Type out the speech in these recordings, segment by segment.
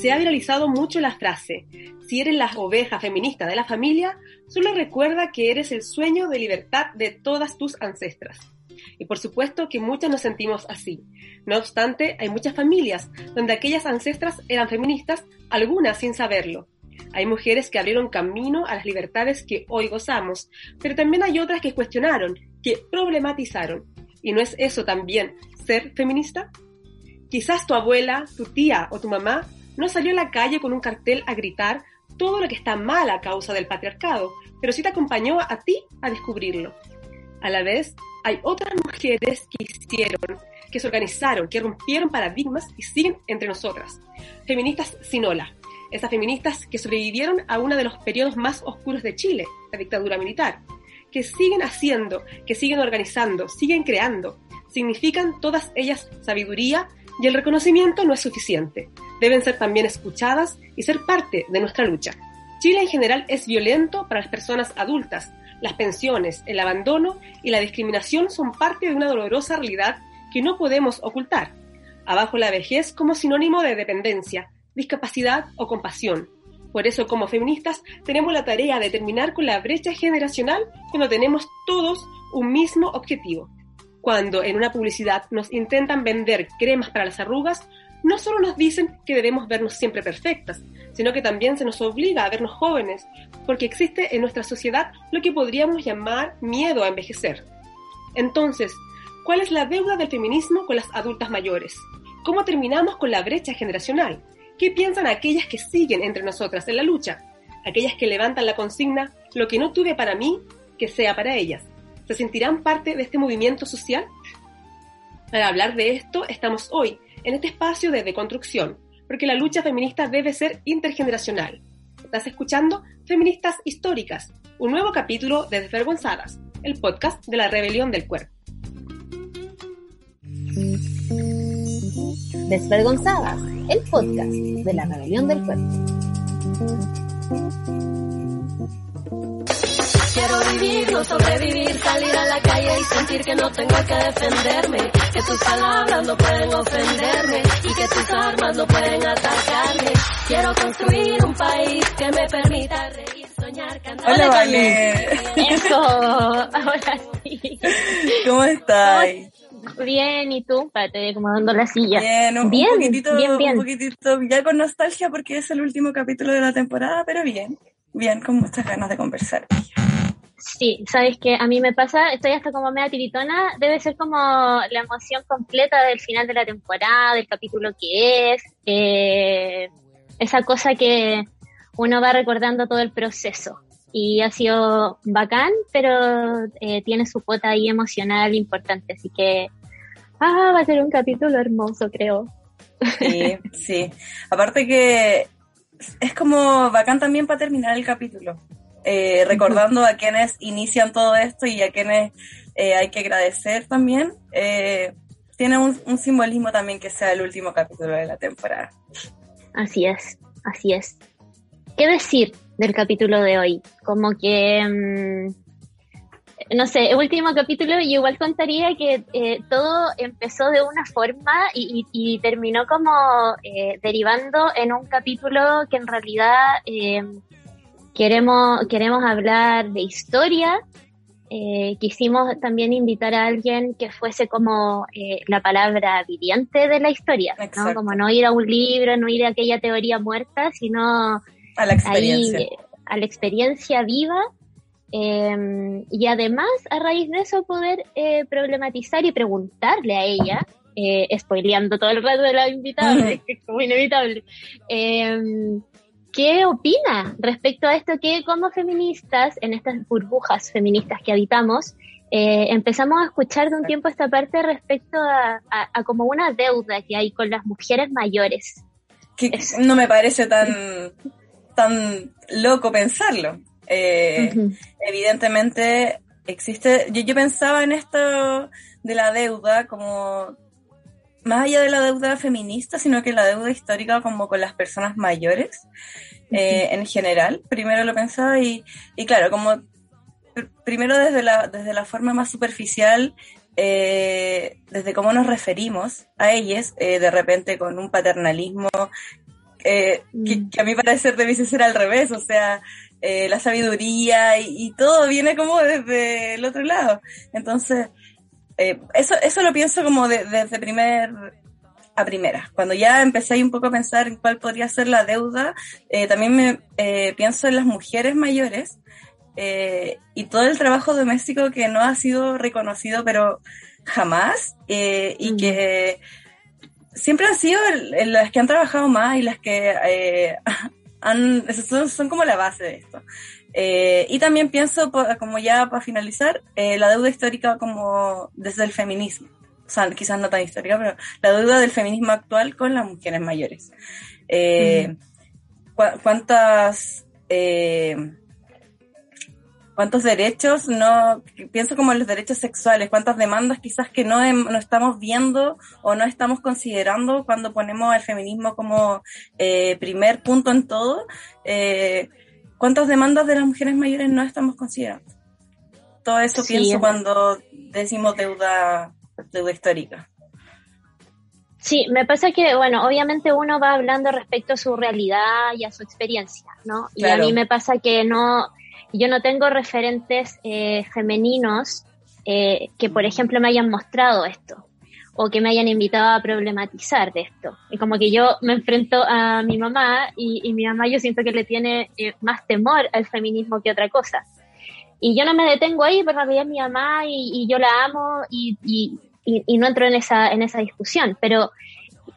Se ha viralizado mucho la frase, si eres la oveja feminista de la familia, solo recuerda que eres el sueño de libertad de todas tus ancestras. Y por supuesto que muchas nos sentimos así. No obstante, hay muchas familias donde aquellas ancestras eran feministas, algunas sin saberlo. Hay mujeres que abrieron camino a las libertades que hoy gozamos, pero también hay otras que cuestionaron, que problematizaron. ¿Y no es eso también ser feminista? Quizás tu abuela, tu tía o tu mamá no salió a la calle con un cartel a gritar todo lo que está mal a causa del patriarcado, pero sí te acompañó a ti a descubrirlo. A la vez, hay otras mujeres que hicieron, que se organizaron, que rompieron paradigmas y siguen entre nosotras. Feministas sin ola. Esas feministas que sobrevivieron a uno de los periodos más oscuros de Chile, la dictadura militar. Que siguen haciendo, que siguen organizando, siguen creando. Significan todas ellas sabiduría y el reconocimiento no es suficiente. Deben ser también escuchadas y ser parte de nuestra lucha. Chile en general es violento para las personas adultas, las pensiones, el abandono y la discriminación son parte de una dolorosa realidad que no podemos ocultar. Abajo la vejez como sinónimo de dependencia, discapacidad o compasión. Por eso, como feministas, tenemos la tarea de terminar con la brecha generacional cuando tenemos todos un mismo objetivo. Cuando en una publicidad nos intentan vender cremas para las arrugas, no solo nos dicen que debemos vernos siempre perfectas, sino que también se nos obliga a vernos jóvenes, porque existe en nuestra sociedad lo que podríamos llamar miedo a envejecer. Entonces, ¿cuál es la deuda del feminismo con las adultas mayores? ¿Cómo terminamos con la brecha generacional? ¿Qué piensan aquellas que siguen entre nosotras en la lucha? Aquellas que levantan la consigna, lo que no tuve para mí, que sea para ellas. ¿Se sentirán parte de este movimiento social? Para hablar de esto estamos hoy en este espacio de deconstrucción, porque la lucha feminista debe ser intergeneracional. Estás escuchando Feministas Históricas, un nuevo capítulo de Desvergonzadas, el podcast de la rebelión del cuerpo. Desvergonzadas, el podcast de la rebelión del cuerpo. Quiero vivir, no sobrevivir, salir a la calle y sentir que no tengo que defenderme, que tus palabras no pueden ofenderme y que tus armas no pueden atacarme. Quiero construir un país que me permita reír, soñar, cantar. Hola, Vale. Eso, ahora sí. ¿Cómo estás? Bien, ¿y tú? Espérate, acomodando la silla. Bien, un, Bien, un poquitito, bien, bien. un poquitito, ya con nostalgia porque es el último capítulo de la temporada, pero bien, bien, con muchas ganas de conversar. Sí, sabes que a mí me pasa, estoy hasta como media tiritona, debe ser como la emoción completa del final de la temporada, del capítulo que es, eh, esa cosa que uno va recordando todo el proceso. Y ha sido bacán, pero eh, tiene su cuota ahí emocional importante, así que ah, va a ser un capítulo hermoso, creo. Sí, sí. Aparte que es como bacán también para terminar el capítulo. Eh, recordando a quienes inician todo esto y a quienes eh, hay que agradecer también. Eh, tiene un, un simbolismo también que sea el último capítulo de la temporada. Así es, así es. ¿Qué decir del capítulo de hoy? Como que, mm, no sé, el último capítulo yo igual contaría que eh, todo empezó de una forma y, y- y terminó como eh, derivando en un capítulo que en realidad eh, queremos, queremos hablar de historia. Eh, quisimos también invitar a alguien que fuese como eh, la palabra viviente de la historia. Como no ir a un libro, no ir a aquella teoría muerta, sino A la experiencia. ahí a la experiencia viva eh, y además a raíz de eso poder eh, problematizar y preguntarle a ella, eh, spoileando todo el rato de la invitada, que es como inevitable, eh, ¿qué opina respecto a esto que como feministas, en estas burbujas feministas que habitamos, eh, empezamos a escuchar de un tiempo esta parte respecto a, a- a como una deuda que hay con las mujeres mayores? que no me parece tan, tan loco pensarlo. Eh, evidentemente existe, yo, yo pensaba en esto de la deuda como más allá de la deuda feminista, sino que la deuda histórica como con las personas mayores eh, en general. Primero lo pensaba y, y claro, como pr- primero desde la, desde la forma más superficial eh, desde cómo nos referimos a ellas, eh, de repente con un paternalismo eh, que, Mm. que a mí parece debiese ser al revés, o sea, eh, la sabiduría y, y todo viene como desde el otro lado. Entonces, eh, eso, eso lo pienso como de- desde primer a primera. Cuando ya empecé un poco a pensar en cuál podría ser la deuda, eh, también me eh, pienso en las mujeres mayores eh, y todo el trabajo doméstico que no ha sido reconocido, pero jamás, y Mm. que siempre han sido las que han trabajado más y las que eh, han, son, son como la base de esto. Eh, y también pienso, como ya para finalizar, eh, la deuda histórica como desde el feminismo. O sea, quizás no tan histórica, pero la deuda del feminismo actual con las mujeres mayores. ¿Cuántas... eh, cuántos derechos no pienso como en los derechos sexuales cuántas demandas quizás que no, no estamos viendo o no estamos considerando cuando ponemos al feminismo como eh, primer punto en todo eh, cuántas demandas de las mujeres mayores no estamos considerando todo eso Sí. pienso cuando decimos deuda deuda histórica Sí, me pasa que, bueno, obviamente uno va hablando respecto a su realidad y a su experiencia, ¿no? Y a mí me pasa que no, yo no tengo referentes eh, femeninos eh, que, por ejemplo, me hayan mostrado esto o que me hayan invitado a problematizar de esto. Y como que yo me enfrento a mi mamá y, mi mamá yo siento que le tiene eh, más temor al feminismo que otra cosa. Y yo no me detengo ahí, pero realidad es mi mamá y, yo la amo y, y no entro en esa, en esa discusión. Pero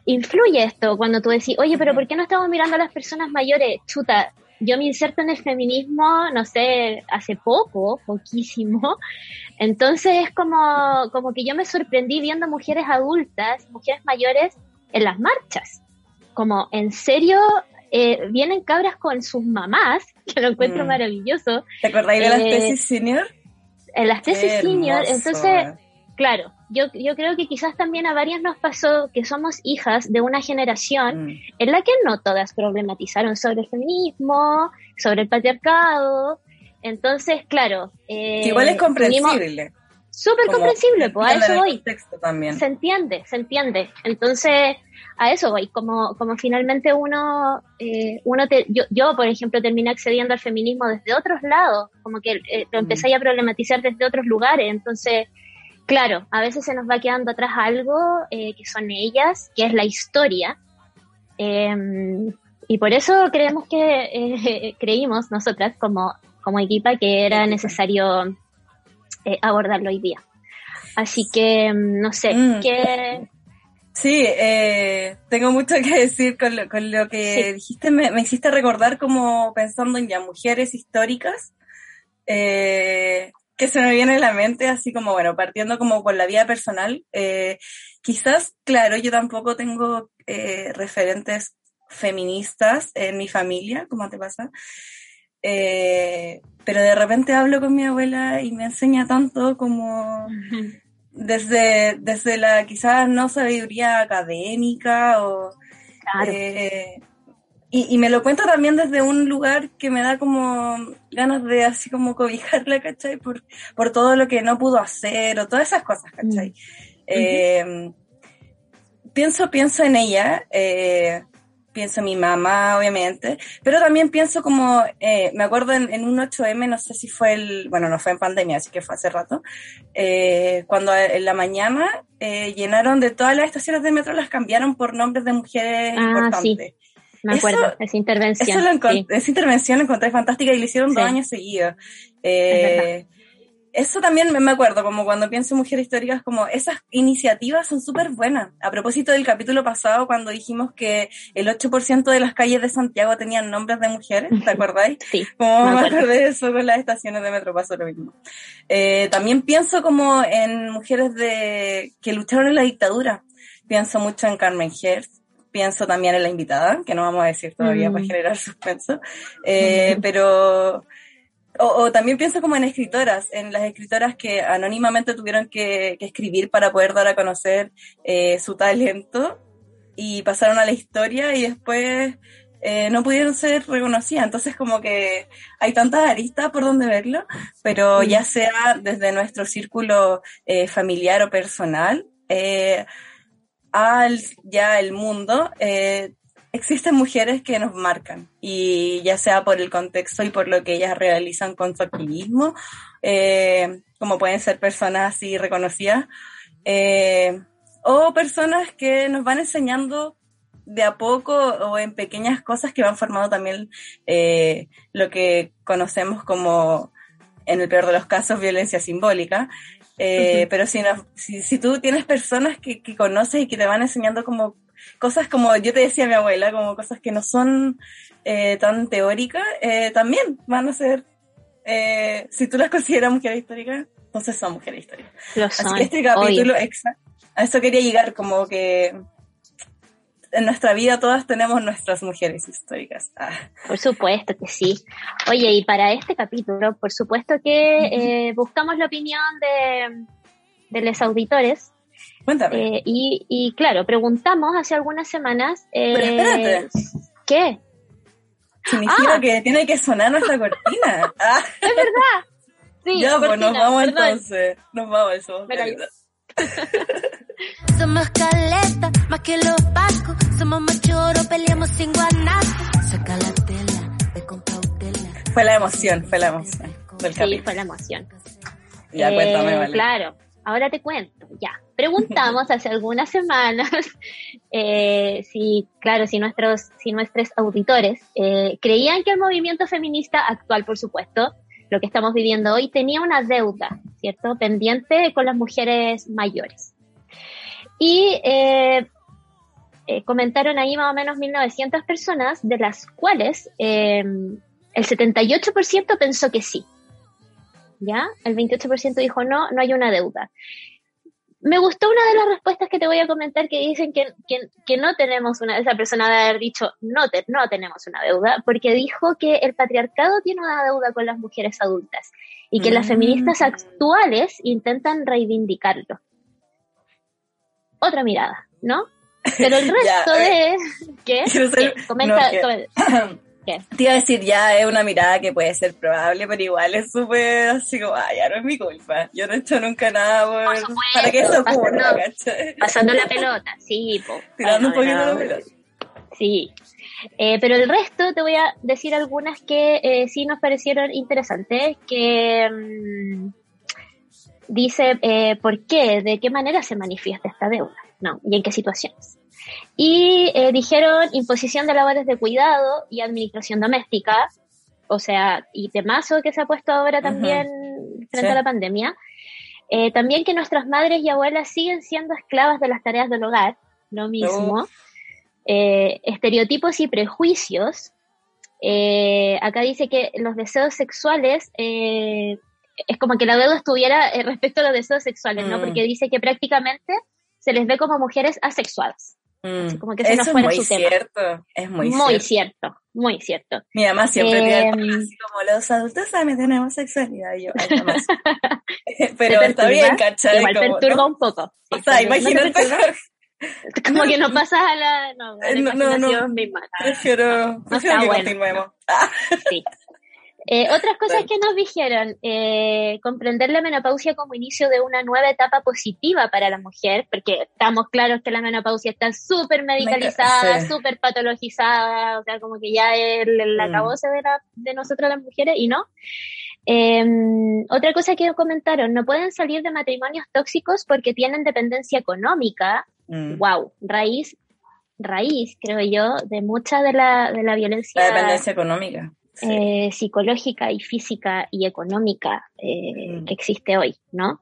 influye esto cuando tú decís, oye, pero ¿por qué no estamos mirando a las personas mayores? Chuta, yo me inserto en el feminismo, no sé, hace poco, poquísimo. Entonces es como, como que yo me sorprendí viendo mujeres adultas, mujeres mayores en las marchas. Como, en serio, eh, vienen cabras con sus mamás, que lo encuentro Mm. maravilloso, ¿te acordáis de las Eh, tesis senior? en las tesis Qué senior. hermoso, Entonces, eh. claro, yo, yo creo que quizás también a varias nos pasó que somos hijas de una generación Mm. en la que no todas problematizaron sobre el feminismo, sobre el patriarcado. Entonces, claro. eh, Que igual es comprensible Súper comprensible, pues a eso voy. también Se entiende, se entiende. Entonces, a eso voy. Como, como finalmente uno, eh, uno te, yo, yo, por ejemplo, terminé accediendo al feminismo desde otros lados, como que eh, lo empecé a problematizar desde otros lugares. Entonces, claro, a veces se nos va quedando atrás algo eh, que son ellas, que es la historia. Eh, y por eso creemos que, eh, creímos nosotras como, como equipa que era necesario eh, abordarlo hoy día. Así que, mm, no sé, Mm. ¿qué, Sí, eh, tengo mucho que decir con lo, con lo que Sí. dijiste. Me, me hiciste recordar como pensando en ya mujeres históricas, eh, que se me viene a la mente, así como, bueno, partiendo como con la vida personal. eh, quizás, claro, yo tampoco tengo eh, referentes feministas en mi familia, como te pasa. Eh, pero de repente hablo con mi abuela y me enseña tanto como desde, desde la quizás no sabiduría académica o Claro. eh, y, y me lo cuenta también desde un lugar que me da como ganas de así como cobijarla, ¿cachai? Por, por todo lo que no pudo hacer o todas esas cosas, ¿cachai? Eh, pienso, pienso en ella, eh, pienso en mi mamá, obviamente, pero también pienso como, eh, me acuerdo en, en un 8M, no sé si fue el, bueno, no fue en pandemia, así que fue hace rato, eh, cuando en la mañana eh, llenaron de todas las estaciones de metro, las cambiaron por nombres de mujeres Ah, importantes. Me Eso- acuerdo, esa intervención. Eso lo encon- sí. Esa intervención la encontré fantástica y la hicieron dos años seguidos. Eh, eso también me- acuerdo, como cuando pienso en mujeres históricas, como esas iniciativas son súper buenas. A propósito del capítulo pasado, cuando dijimos que el 8% de las calles de Santiago tenían nombres de mujeres, ¿te acordáis? Sí, Como Me me acordé de eso con las estaciones de metro, pasó lo mismo. Eh, también pienso como en mujeres de que lucharon en la dictadura. Pienso mucho en Carmen Hertz, pienso también en la invitada, que no vamos a decir todavía Mm. para generar suspenso, Eh, pero... O, o también pienso como en escritoras, en las escritoras que anónimamente tuvieron que, que escribir para poder dar a conocer eh, su talento y pasaron a la historia y después eh, no pudieron ser reconocidas. Entonces como que hay tantas aristas por donde verlo, pero ya sea desde nuestro círculo eh, familiar o personal, eh, ya el mundo, eh, existen mujeres que nos marcan y ya sea por el contexto y por lo que ellas realizan con su activismo, eh, como pueden ser personas así reconocidas, eh, o personas que nos van enseñando de a poco o en pequeñas cosas que van formando también lo que conocemos como, en el peor de los casos, violencia simbólica. Eh, Pero si, no, si, si, tú tienes personas que, que, conoces y que te van enseñando como cosas como yo te decía a mi abuela, como cosas que no son eh, tan teóricas, eh, también van a ser, eh, si tú las consideras mujeres históricas, entonces son mujeres históricas. Así que este capítulo, exacto, a eso quería llegar, como que en nuestra vida todas tenemos nuestras mujeres históricas. Ah. Por supuesto que sí. Oye, y para este capítulo, por supuesto que eh, buscamos la opinión de, de los auditores. Cuéntame. Eh, y, y, claro, preguntamos hace algunas semanas. Eh, Pero espérate. ¿Qué? Significa ah. que tiene que sonar nuestra cortina. Ah. Es verdad. Sí, ya, cortina, pues nos vamos perdón. entonces. Nos vamos eso. Somos caleta, más que los pacos. Somos machoros, peleamos sin guanaco. Saca la tela, de con cautela. Fue la emoción, fue la emoción del Sí, capítulo. fue la emoción. Ya, Eh, cuéntame, vale. Claro, ahora te cuento, ya. Preguntamos hace algunas semanas eh, si, claro, si nuestros, si nuestros auditores eh, creían que el movimiento feminista actual, por supuesto, lo que estamos viviendo hoy, tenía una deuda, ¿cierto? Pendiente con las mujeres mayores. Y eh, eh, comentaron ahí más o menos 1.900 personas, de las cuales eh, el 78% pensó que sí. ¿Ya? El 28% dijo no, no hay una deuda. Me gustó una de las respuestas que te voy a comentar que dicen que, que, que no tenemos una, esa persona de haber dicho no, te, no tenemos una deuda, porque dijo que el patriarcado tiene una deuda con las mujeres adultas y que las Mm. feministas actuales intentan reivindicarlo. Otra mirada, ¿no? Pero el Ya, resto de... ¿Qué? Ser- ¿Qué? Comenta, no, que- comenta. ¿Qué? Te iba a decir, ya es una mirada que puede ser probable, pero igual es súper así como, ay, ya no es mi culpa. Yo no he hecho nunca nada por- supuesto, para que esto ocurra, pasando-. Pasando la pelota, sí, po. Tirando un poquito la pelota. Sí. Eh, pero el resto te voy a decir algunas que eh, sí nos parecieron interesantes, que mm, dice eh, por qué, de qué manera se manifiesta esta deuda, ¿no? Y en qué situaciones. Y eh, dijeron imposición de labores de cuidado y administración doméstica, o sea, y temazo que se ha puesto ahora también frente Sí. a la pandemia. Eh, también que nuestras madres y abuelas siguen siendo esclavas de las tareas del hogar, lo mismo. Eh, estereotipos y prejuicios. Eh, acá dice que los deseos sexuales eh, es como que la deuda estuviera eh, respecto a los deseos sexuales, ¿no? Mm. Porque dice que prácticamente se les ve como mujeres asexuadas. Mm. Así como que ese no Eso es fuera muy su tema. cierto, es muy, Muy, cierto. cierto, muy cierto. Mi mamá siempre tira el Em, así como los adultos también tenemos sexualidad. Y yo, ay, jamás. ¿Te pero está bien, ¿cachai? Igual Como, perturba ¿no? un poco. O Sí, sea, no te imagínate. perturba, Como que no pasas a la, no, a la Eh, no, no, no. misma. Prefiero, prefiero que bueno. continuemos. Ah, Sí. Eh, otras cosas que nos dijeron, eh, comprender la menopausia como inicio de una nueva etapa positiva para la mujer, porque estamos claros que la menopausia está súper medicalizada, Sí. súper patologizada, o sea, como que ya es Mm. acabose de, la, de nosotras las mujeres, y no. Eh, otra cosa que comentaron, no pueden salir de matrimonios tóxicos porque tienen dependencia económica, mm. wow, raíz, raíz, creo yo, de mucha de la, de la violencia La dependencia económica. Sí. eh, psicológica y física y económica eh, Mm. que existe hoy, ¿no?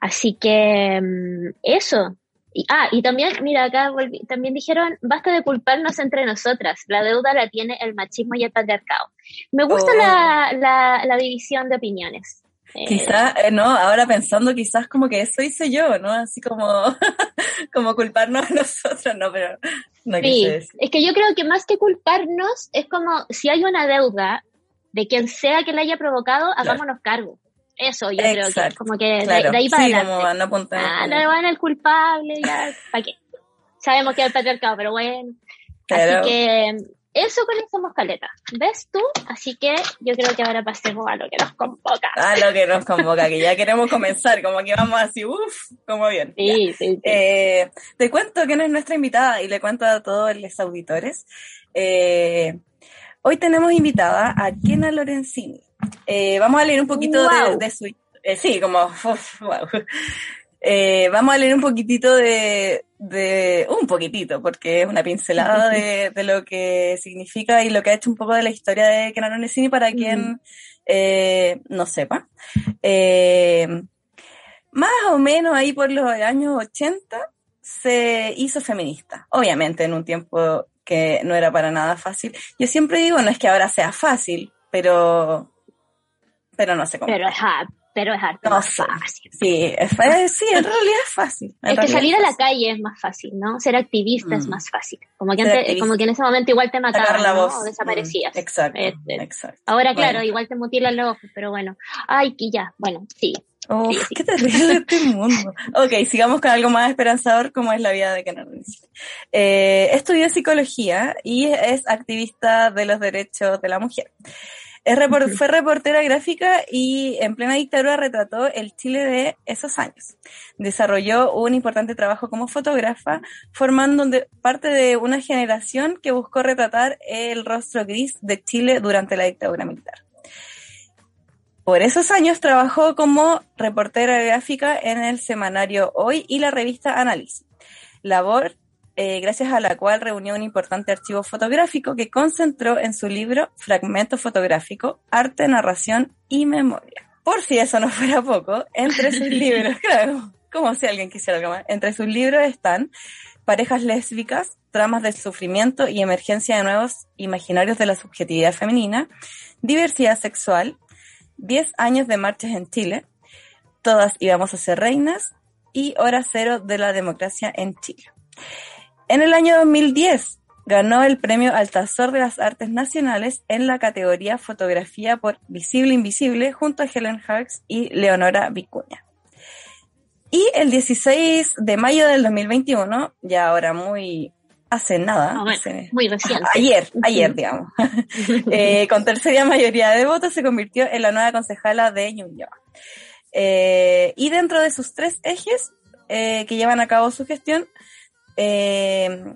Así que mm, eso. Y, ah, y también, mira, acá volví- también dijeron, basta de culparnos entre nosotras, la deuda la tiene el machismo y el patriarcado. Me gusta Oh. la, la, la división de opiniones. Quizás, eh, no, ahora pensando quizás como que eso hice yo, ¿no? Así como, como culparnos a nosotros, no, pero no Sí, es que yo creo que más que culparnos, es como si hay una deuda de quien sea que la haya provocado, hagámonos cargo. Eso yo creo que es Exacto, como que de- Claro, de, ahí para sí, adelante. como no apuntar. Ah, no van al culpable, ya, ¿para qué? Sabemos que es el patriarcado, pero bueno. Claro. Así que eso conocemos caleta. ¿Ves tú? Así que yo creo que ahora pasemos a lo que nos convoca. A lo que nos convoca, que ya queremos comenzar, como que vamos así, uff, como bien. Sí, sí, sí. Eh, te cuento quién es nuestra invitada y le cuento a todos los auditores. Eh, hoy tenemos invitada a Kena Lorenzini. Eh, vamos a leer un poquito de, Wow. de su... sí, como... uf, wow. Vamos a leer un poquitito de, de... Un poquitito, porque es una pincelada de, de lo que significa y lo que ha hecho un poco de la historia de Kena Lorenzini para quien eh, no sepa. Eh, más o menos ahí por los años 80 se hizo feminista. Obviamente en un tiempo que no era para nada fácil. Yo siempre digo, no es que ahora sea fácil, pero, pero no sé cómo. Pero pero es harto No más sé. fácil. Sí, es, sí, en realidad es fácil. En Es que salir a la calle es más fácil, ¿no? Ser activista es Mm. más fácil. Como que, antes, como que en ese momento igual te mataban, la ¿no? voz. O desaparecías. Mm, exacto, Eh, eh, exacto. Ahora, Bueno. claro, igual te mutilan los ojos, pero bueno. Ay, que ya. Bueno, sí. Uf, Sí, sí. qué terrible este mundo. Ok, sigamos con algo más esperanzador como es la vida de Lorenzini. Eh, estudió psicología y es activista de los derechos de la mujer. Es repor- fue reportera gráfica y en plena dictadura retrató el Chile de esos años. Desarrolló un importante trabajo como fotógrafa, formando de- parte de una generación que buscó retratar el rostro gris de Chile durante la dictadura militar. Por esos años trabajó como reportera gráfica en el semanario Hoy y la revista Análisis, labor eh, gracias a la cual reunió un importante archivo fotográfico que concentró en su libro Fragmento fotográfico, Arte, Narración y Memoria. Por si eso no fuera poco, entre sus libros, claro, como si alguien quisiera algo más, entre sus libros están Parejas lésbicas, Tramas del sufrimiento y emergencia de nuevos imaginarios de la subjetividad femenina, Diversidad sexual, 10 años de marchas en Chile, Todas íbamos a ser reinas y Hora Cero de la democracia en Chile. En el año 2010 ganó el premio Altazor de las Artes Nacionales en la categoría Fotografía por Visible Invisible junto a Helen Hawks y Leonora Vicuña. Y el 16 de mayo del 2021, ya ahora muy hace nada, Ah, bueno, hace- muy reciente. ayer, ayer, digamos, eh, con tercera mayoría de votos se convirtió en la nueva concejala de Ñuñoa. Eh, y dentro de sus tres ejes eh, que llevan a cabo su gestión eh,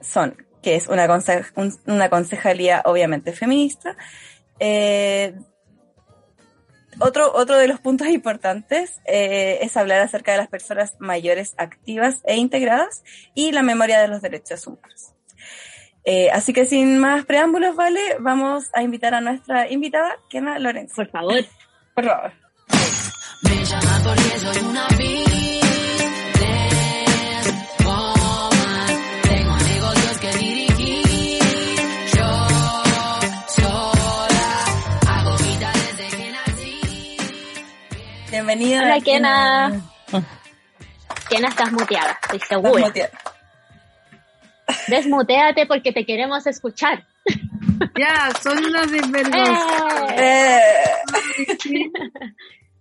son que es una, conse- un- una concejalía obviamente feminista. eh, otro, otro de los puntos importantes eh, es hablar acerca de las personas mayores activas e integradas y la memoria de los derechos humanos. Eh, así que sin más preámbulos, ¿vale? Vamos a invitar a nuestra invitada, Kena Lorenzo. Por favor. Por favor. Me llama porque soy una businesswoman. Bienvenida. Hola, Kena. Kena, estás muteada, estoy segura. Desmuteate porque te queremos escuchar. Ya, son unas desvergonzadas. ¡Eh!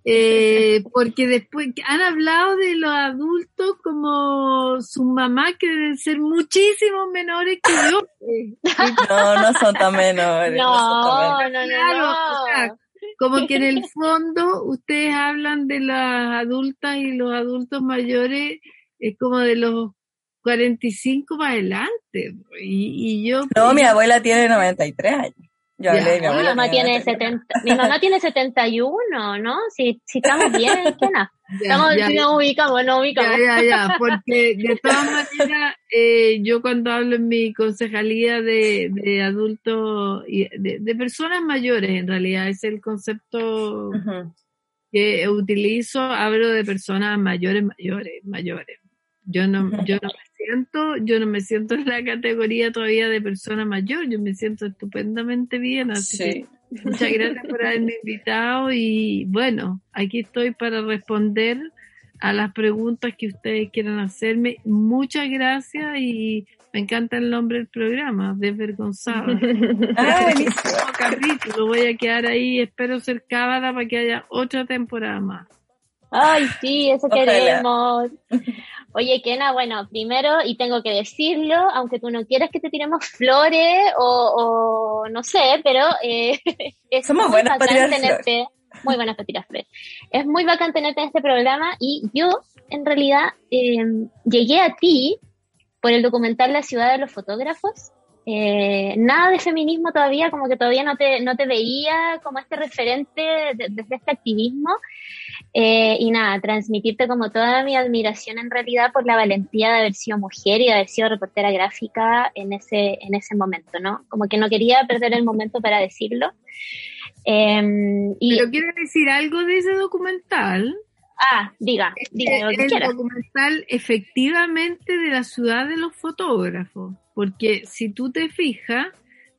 Eh, Eh, porque después han hablado de los adultos como sus mamás que deben ser muchísimo menores que yo. No, no son tan menores. No, son tan No, menores. no, no, Claro, no. o sea, como que en el fondo ustedes hablan de las adultas y los adultos mayores es como de los 45 para adelante. Y, y yo... No, mi abuela tiene 93 años. Yo hablé mi mamá tiene 93. 70, mi mamá tiene 71, ¿no? Si, si estamos bien. Ya, Estamos, ya, nos ubicamos. Ya, ya, ya, porque de todas maneras, eh, yo cuando hablo en mi concejalía de, de adultos, y de, de personas mayores, en realidad es el concepto que utilizo, hablo de personas mayores, mayores, mayores. Yo no, yo no me siento, yo no me siento en la categoría todavía de persona mayor, yo me siento estupendamente bien, así que. Muchas gracias por haberme invitado y bueno, aquí estoy para responder a las preguntas que ustedes quieran hacerme. Muchas gracias y me encanta el nombre del programa, Desvergonzada. Ah, buenísimo. Próximo capítulo, voy a quedar ahí, espero ser cábala para que haya otra temporada más. Ay, sí, eso Ojalá. queremos. Oye, Kena, bueno, primero, y tengo que decirlo, aunque tú no quieras que te tiremos flores o, no sé, pero eh, es Somos muy buenas bacán tenerte, muy buenas para tirar flores. Es muy bacán tenerte en este programa y yo, en realidad, eh, llegué a ti por el documental La ciudad de los fotógrafos. Eh, nada de feminismo todavía, como que todavía no te, no te veía como este referente de- desde este activismo. Eh, y nada, transmitirte como toda mi admiración en realidad por la valentía de haber sido mujer y de haber sido reportera gráfica en ese, en ese momento, ¿no? Como que no quería perder el momento para decirlo. Eh, y, Pero quiero decir algo de ese documental. ah, diga, diga lo que el quiera. documental efectivamente de la ciudad de los fotógrafos, porque si tú te fijas,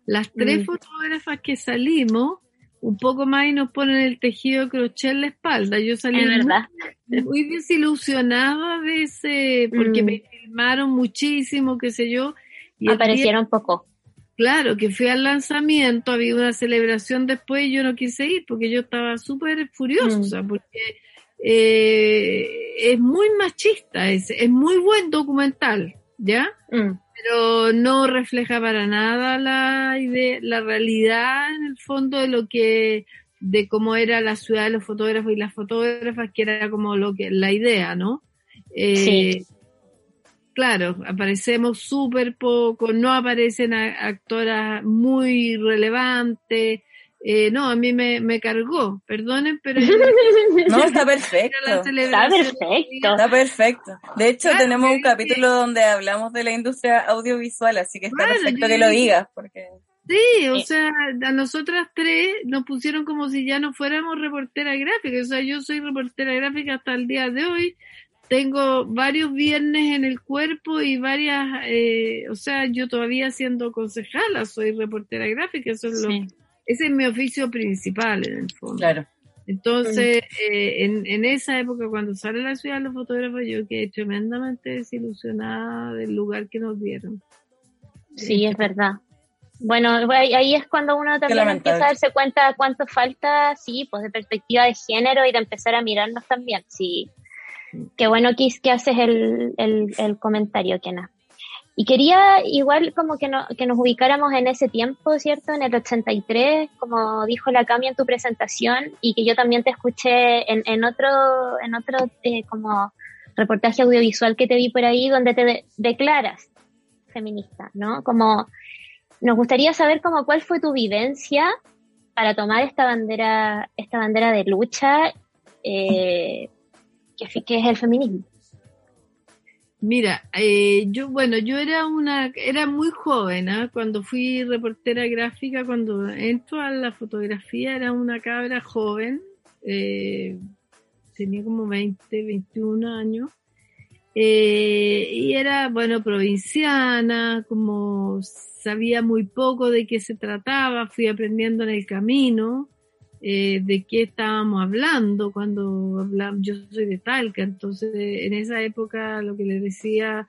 las tres Mm. fotógrafas que salimos, un poco más y nos ponen el tejido crochet en la espalda. Yo salí Es muy, verdad. muy desilusionada de ese, porque Mm. me filmaron muchísimo, qué sé yo. Y el día- Aparecieron poco. Claro, que fui al lanzamiento, había una celebración después y yo no quise ir porque yo estaba súper furiosa, porque eh, es muy machista, es, es muy buen documental, ¿ya? Mm, Pero no refleja para nada la idea, la realidad en el fondo de lo que, de cómo era la ciudad de los fotógrafos y las fotógrafas, que era como lo que, la idea, ¿no? Eh, Sí. Claro, aparecemos súper poco, no aparecen a- actoras muy relevantes. Eh, no, a mí me, me cargó, perdonen, pero No, está perfecto. Está perfecto. Está perfecto. De hecho, Claro, tenemos un capítulo donde hablamos de la industria audiovisual, así que está Claro, perfecto yo que lo digas, porque Sí, o Sí. sea, a nosotras tres nos pusieron como si ya no fuéramos reporteras gráficas. O sea, yo soy reportera gráfica hasta el día de hoy. Tengo varios viernes en el cuerpo y varias, eh, o sea, yo todavía siendo concejala soy reportera gráfica. Eso es lo, Sí. Ese es mi oficio principal en el fondo. claro. Entonces, eh, en, en esa época, cuando sale la ciudad de los fotógrafos, yo quedé tremendamente desilusionada del lugar que nos dieron. Sí, es verdad. Bueno, ahí es cuando uno también empieza a darse cuenta cuánto falta, sí, pues de perspectiva de género y de empezar a mirarnos también. Sí. Qué bueno que, que haces el, el, el comentario, Kena. Y quería igual como que, no, que nos ubicáramos en ese tiempo, ¿cierto? En el 83, como dijo la Cami en tu presentación, y que yo también te escuché en, en otro, en otro eh, como reportaje audiovisual que te vi por ahí, donde te de- declaras feminista, ¿no? Como nos gustaría saber como cuál fue tu vivencia para tomar esta bandera, esta bandera de lucha eh, que, es el feminismo. Mira, eh, yo, bueno, yo era una, era muy joven, ¿ah? cuando fui reportera gráfica, cuando entro a la fotografía, era una cabra joven, eh, tenía como 20, 21 años, eh, y era, bueno, provinciana, como sabía muy poco de qué se trataba, fui aprendiendo en el camino, eh, de qué estábamos hablando cuando hablamos, yo soy de Talca, entonces en esa época lo que les decía,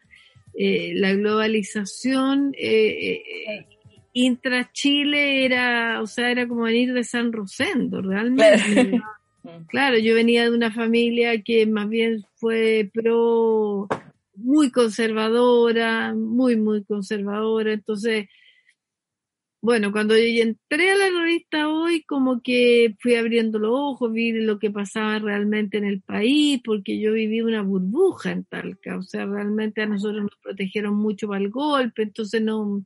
eh, la globalización eh, intra Chile era, o sea, era como venir de San Rosendo, realmente. Claro, yo venía de una familia que más bien fue pro, muy conservadora, muy, muy conservadora, entonces bueno, cuando yo entré a la revista hoy, como que fui abriendo los ojos, vi lo que pasaba realmente en el país, porque yo viví una burbuja en Talca, o sea, realmente a nosotros nos protegieron mucho para el golpe, entonces no,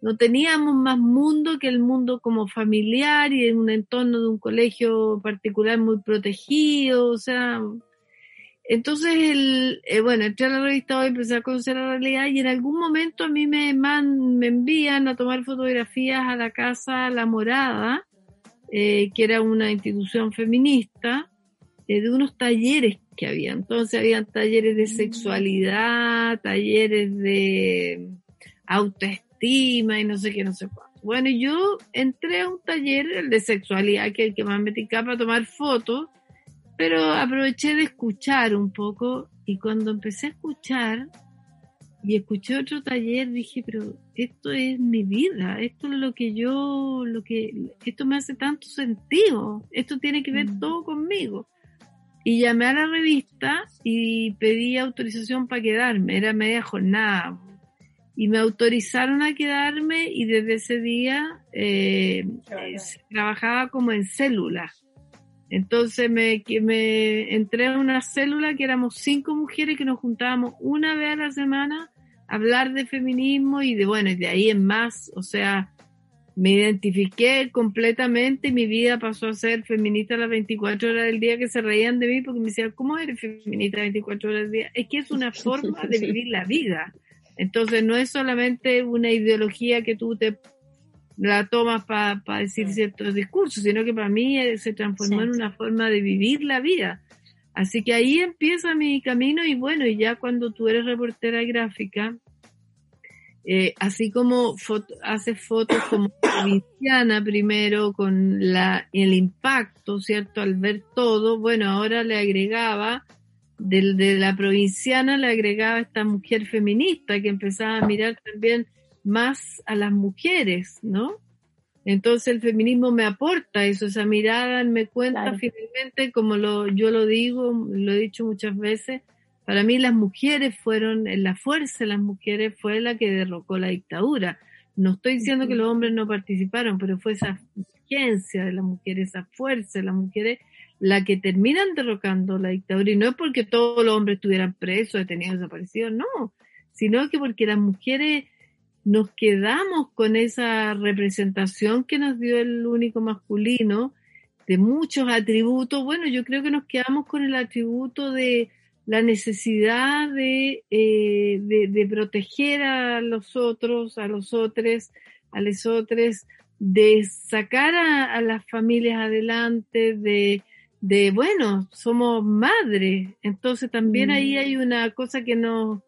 no teníamos más mundo que el mundo como familiar y en un entorno de un colegio particular muy protegido, o sea, entonces, el, eh, bueno, entré a la revista hoy, empecé a conocer la realidad y en algún momento a mí me, man, me envían a tomar fotografías a la Casa La Morada, eh, que era una institución feminista, eh, de unos talleres que había. Entonces, habían talleres de sexualidad, talleres de autoestima y no sé qué, no sé cuánto. Bueno, yo entré a un taller, el de sexualidad, que es el que más me ticaba para tomar fotos, pero aproveché de escuchar un poco y cuando empecé a escuchar y escuché otro taller dije, pero esto es mi vida, esto es lo que yo, lo que, esto me hace tanto sentido, esto tiene que ver Mm. todo conmigo. y llamé a la revista y pedí autorización para quedarme, era media jornada. Y me autorizaron a quedarme y desde ese día eh, trabajaba como en células. Entonces me, me entré a una célula que éramos cinco mujeres que nos juntábamos una vez a la semana a hablar de feminismo y de, bueno, y de ahí en más, o sea, me identifiqué completamente y mi vida pasó a ser feminista las 24 horas del día que se reían de mí porque me decían, ¿cómo eres feminista las 24 horas del día? Es que es una forma de vivir la vida. Entonces no es solamente una ideología que tú te la tomas para decir ciertos discursos, sino que para mí eh, se transformó en una forma de vivir la vida. Así que ahí empieza mi camino y bueno, y ya cuando tú eres reportera gráfica, eh, así como hace fotos como provinciana primero con la, el impacto, ¿cierto? Al ver todo, bueno, ahora le agregaba, del, de la provinciana le agregaba esta mujer feminista que empezaba a mirar también más a las mujeres, ¿no? Entonces el feminismo me aporta eso, esa mirada me cuenta finalmente, como lo, yo lo digo, lo he dicho muchas veces, para mí las mujeres fueron, la fuerza de las mujeres fue la que derrocó la dictadura. No estoy diciendo que los hombres no participaron, pero fue esa urgencia de las mujeres, esa fuerza de las mujeres la que terminan derrocando la dictadura. Y no es porque todos los hombres estuvieran presos, detenidos, desaparecidos, no, sino que porque las mujeres nos quedamos con esa representación que nos dio el único masculino de muchos atributos. Bueno, yo creo que nos quedamos con el atributo de la necesidad de, eh, de, proteger a los otros, a los otros, a los otros, de sacar a, las familias adelante, de, de, bueno, somos madres. Entonces también ahí mm. hay una cosa que nos,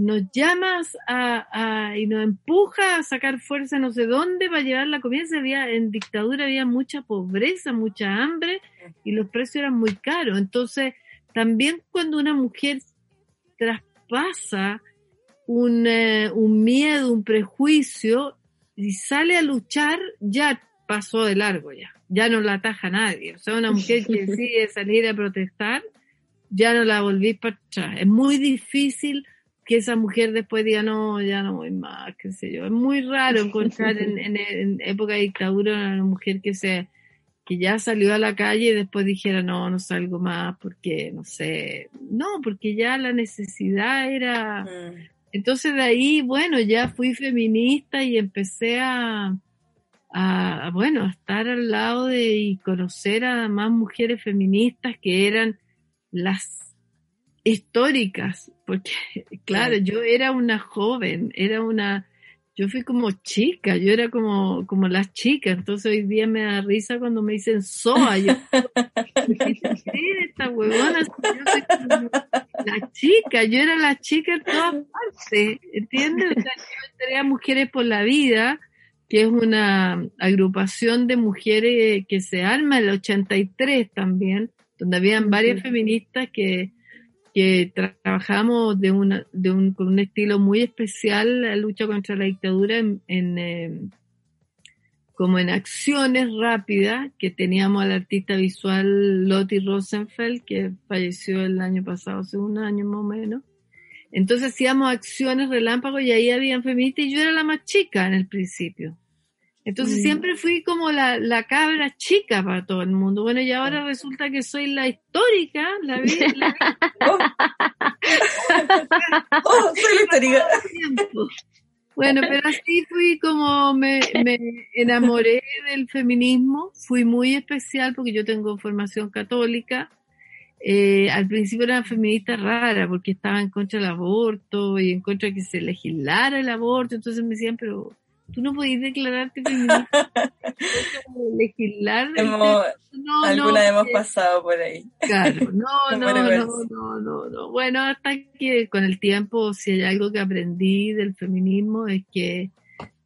nos llama a, y nos empuja a sacar fuerza no sé dónde para llevar la comida. Había, en dictadura había mucha pobreza, mucha hambre y los precios eran muy caros. Entonces, también cuando una mujer traspasa un, eh, un miedo, un prejuicio y sale a luchar, ya pasó de largo ya, ya no la ataja nadie. O sea, una mujer que decide salir a protestar, ya no la volví para atrás. Es muy difícil que esa mujer después diga, no, ya no voy más, qué sé yo. Es muy raro encontrar en, en época de dictadura una mujer que se que ya salió a la calle y después dijera, no, no salgo más porque, no sé, no, porque ya la necesidad era... Mm. Entonces de ahí, bueno, ya fui feminista y empecé a, a, bueno, a estar al lado de y conocer a más mujeres feministas que eran las históricas, porque claro, yo era una joven, era una yo fui como chica, yo era como, como las chicas, entonces hoy día me da risa cuando me dicen soa, yo, esta huevona? la chica, yo era la chica en todas partes, ¿entiendes? O sea, yo tenía Mujeres por la Vida, que es una agrupación de mujeres que se arma en el 83 también, donde habían varias feministas que que trabajamos de una, de un, con un estilo muy especial la lucha contra la dictadura en, em, como en acciones rápidas que teníamos al artista visual Lottie Rosenfeld que falleció el año pasado, hace un año más o menos. Entonces hacíamos acciones relámpagos y ahí habían feministas y yo era la más chica en el principio. Entonces mm. siempre fui como la, la, cabra chica para todo el mundo. Bueno, y ahora resulta que soy la histórica, la vida. oh. oh, soy la histórica. Bueno, pero así fui como me, me enamoré del feminismo. Fui muy especial porque yo tengo formación católica. Eh, al principio era feminista rara porque estaba en contra del aborto y en contra de que se legislara el aborto. Entonces me decían, pero tú no podías declararte feminista. legislar. Hemos, no, alguna hemos pasado por ahí. Claro, no, no, no, no, no, Bueno, hasta que con el tiempo, si hay algo que aprendí del feminismo es que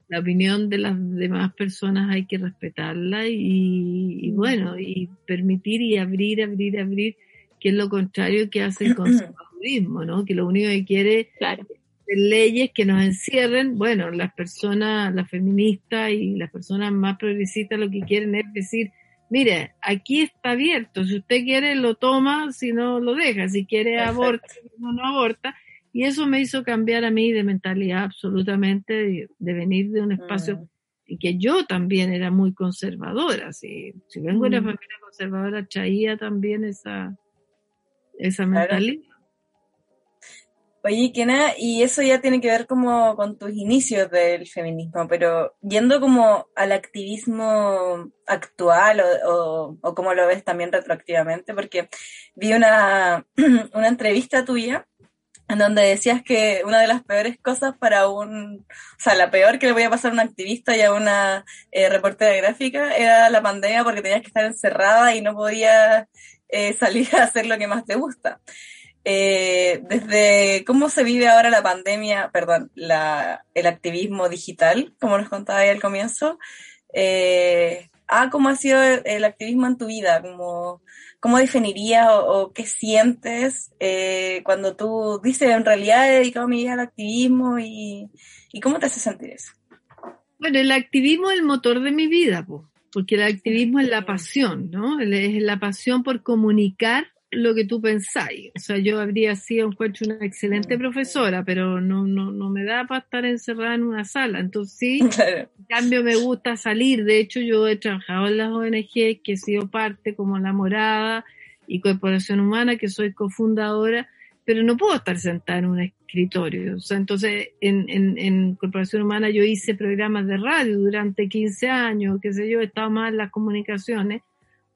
la opinión de las demás personas hay que respetarla y, mm. bueno, y permitir y abrir, abrir, abrir, que es lo contrario que hace el conservadurismo, ¿no? Que lo único que quiere claro leyes que nos encierren, bueno, las personas, las feministas y las personas más progresistas lo que quieren es decir, mire, aquí está abierto, si usted quiere lo toma, si no lo deja, si quiere aborta, si no, no aborta. Y eso me hizo cambiar a mí de mentalidad absolutamente, de, de venir de un espacio Mm. y que yo también era muy conservadora. Si, si vengo de una Mm. familia conservadora, traía también esa, esa Claro. Oye, Kena, y eso ya tiene que ver como con tus inicios del feminismo, pero yendo como al activismo actual o, o, o como lo ves también retroactivamente, porque vi una, una entrevista tuya en donde decías que una de las peores cosas para un, o sea, la peor que le voy a pasar a un activista y a una eh, reportera gráfica era la pandemia porque tenías que estar encerrada y no podías eh, salir a hacer lo que más te gusta. Eh, desde cómo se vive ahora la pandemia, perdón, la, el activismo digital, como nos contaba ahí al comienzo, eh, ah, ¿cómo ha sido el activismo en tu vida? ¿Cómo, cómo definirías o, o qué sientes eh, cuando tú dices, en realidad he dedicado mi vida al activismo y, y cómo te hace sentir eso? Bueno, el activismo es el motor de mi vida, po, porque el activismo es la pasión, ¿no? Es la pasión por comunicar lo que tú pensáis. O sea, yo habría sido, encuentro, una excelente profesora, pero no, no, no me da para estar encerrada en una sala. Entonces sí, Claro. en cambio me gusta salir. De hecho, yo he trabajado en las ONG, que he sido parte como La Morada y Corporación Humana, que soy cofundadora, pero no puedo estar sentada en un escritorio. O sea, entonces en, en, en Corporación Humana yo hice programas de radio durante 15 años, qué sé yo, he estado más en las comunicaciones.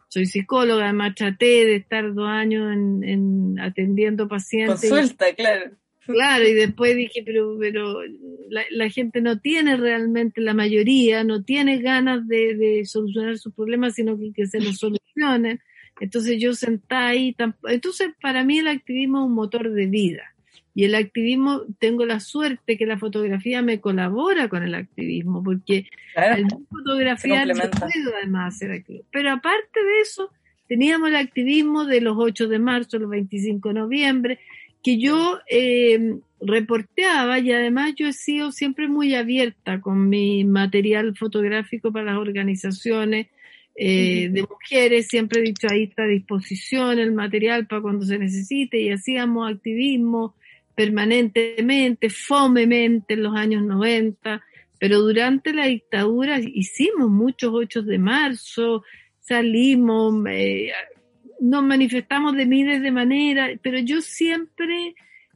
Soy psicóloga, además traté de estar dos años en, en atendiendo pacientes. Consulta, claro. Claro, y después dije, pero, pero la, la gente no tiene realmente, la mayoría, no tiene ganas de, de solucionar sus problemas, sino que, que se los solucionen. Entonces yo sentada ahí, entonces para mí el activismo es un motor de vida. Y el activismo, tengo la suerte que la fotografía me colabora con el activismo, porque Claro. al no yo complementa. puedo además hacer activismo. Pero aparte de eso, teníamos el activismo de los 8 de marzo, los 25 de noviembre, que yo eh, reporteaba y además yo he sido siempre muy abierta con mi material fotográfico para las organizaciones eh, de mujeres, siempre he dicho ahí está a disposición el material para cuando se necesite y hacíamos activismo permanentemente, fomemente en los años 90, pero durante la dictadura hicimos muchos 8 de marzo, salimos, eh, nos manifestamos de miles de maneras, pero yo siempre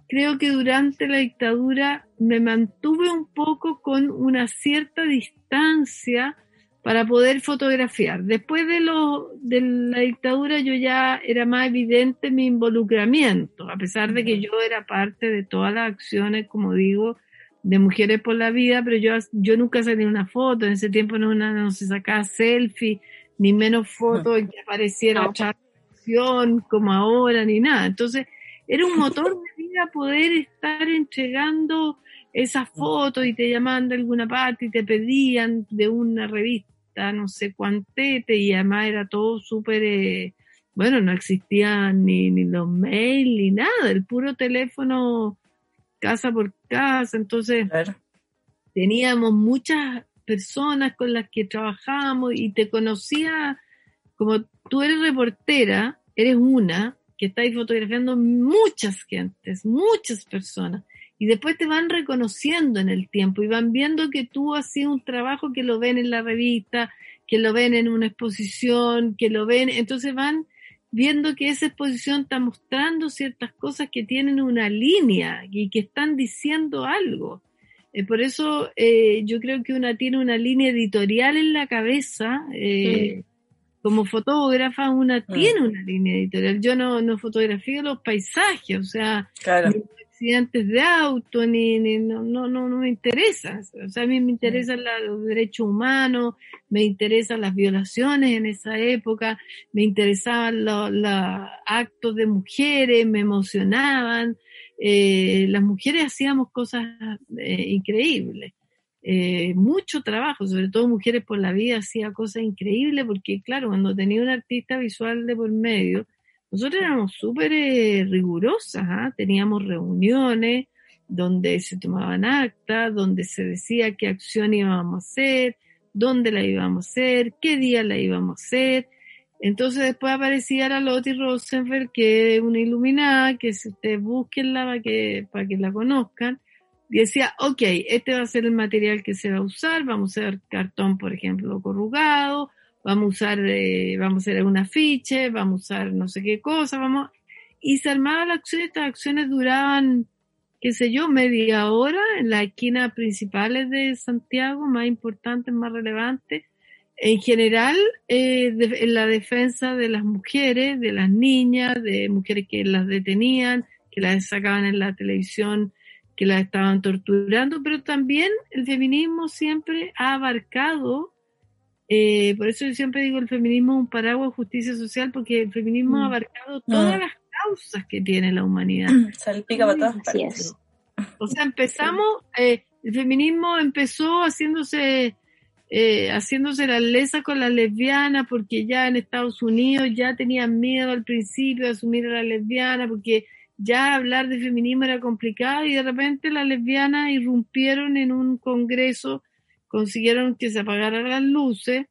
creo que durante la dictadura me mantuve un poco con una cierta distancia para poder fotografiar. Después de, lo, de la dictadura yo ya era más evidente mi involucramiento, a pesar de que yo era parte de todas las acciones, como digo, de Mujeres por la Vida, pero yo, yo nunca salí una foto, en ese tiempo no, una- no se sacaba selfie, ni menos fotos en que apareciera otra acción como ahora, ni nada. Entonces, era un motor de vida poder estar entregando esas fotos y te llamaban de alguna parte y te pedían de una revista, no sé cuantete, y además era todo súper, eh, bueno, no existían ni, ni los mails ni nada, el puro teléfono casa por casa, entonces Claro. teníamos muchas personas con las que trabajábamos y te conocía, como tú eres reportera, eres una que está ahí fotografiando muchas gentes, muchas personas, y después te van reconociendo en el tiempo y van viendo que tú has sido un trabajo que lo ven en la revista, que lo ven en una exposición, que lo ven, entonces van viendo que esa exposición está mostrando ciertas cosas que tienen una línea y que están diciendo algo. Eh, por eso eh, yo creo que una tiene una línea editorial en la cabeza. eh, Como fotógrafa, una Mm. tiene una línea editorial. Yo no, no fotografío los paisajes, o sea, Claro. Accidentes de auto, ni, ni no, no, no, no me interesa. O sea, a mí me interesan la- los derechos humanos, me interesan las violaciones en esa época, me interesaban los los actos de mujeres, me emocionaban. Eh, las mujeres hacíamos cosas eh, increíbles. Eh, mucho trabajo, sobre todo Mujeres por la Vida hacía cosas increíbles porque, claro, cuando tenía un artista visual de por medio, nosotros éramos súper eh, rigurosas, ¿ah? teníamos reuniones donde se tomaban actas, donde se decía qué acción íbamos a hacer, dónde la íbamos a hacer, qué día la íbamos a hacer, Entonces después aparecía la Lottie Rosenfeld, que es una iluminada, que si ustedes busquenla para que, para que la conozcan, y decía, ok, este va a ser el material que se va a usar, vamos a usar cartón, por ejemplo, corrugado, vamos a usar, eh, vamos a hacer un afiche, vamos a usar no sé qué cosa, vamos, y se armaba la acción, estas acciones duraban, qué sé yo, media hora en las esquinas principales de Santiago, más importantes, más relevantes, en general, eh, en la defensa de las mujeres, de las niñas, de mujeres que las detenían, que las sacaban en la televisión, que las estaban torturando, pero también el feminismo siempre ha abarcado, eh, por eso yo siempre digo el feminismo es un paraguas de justicia social, porque el feminismo ha mm. abarcado todas mm. las causas que tiene la humanidad. Salpica para todas O sea, empezamos, eh, el feminismo empezó haciéndose eh, haciéndose la lesa con las lesbianas porque ya en Estados Unidos ya tenían miedo al principio de asumir a la lesbiana porque ya hablar de feminismo era complicado y de repente las lesbianas irrumpieron en un congreso, consiguieron que se apagaran las luces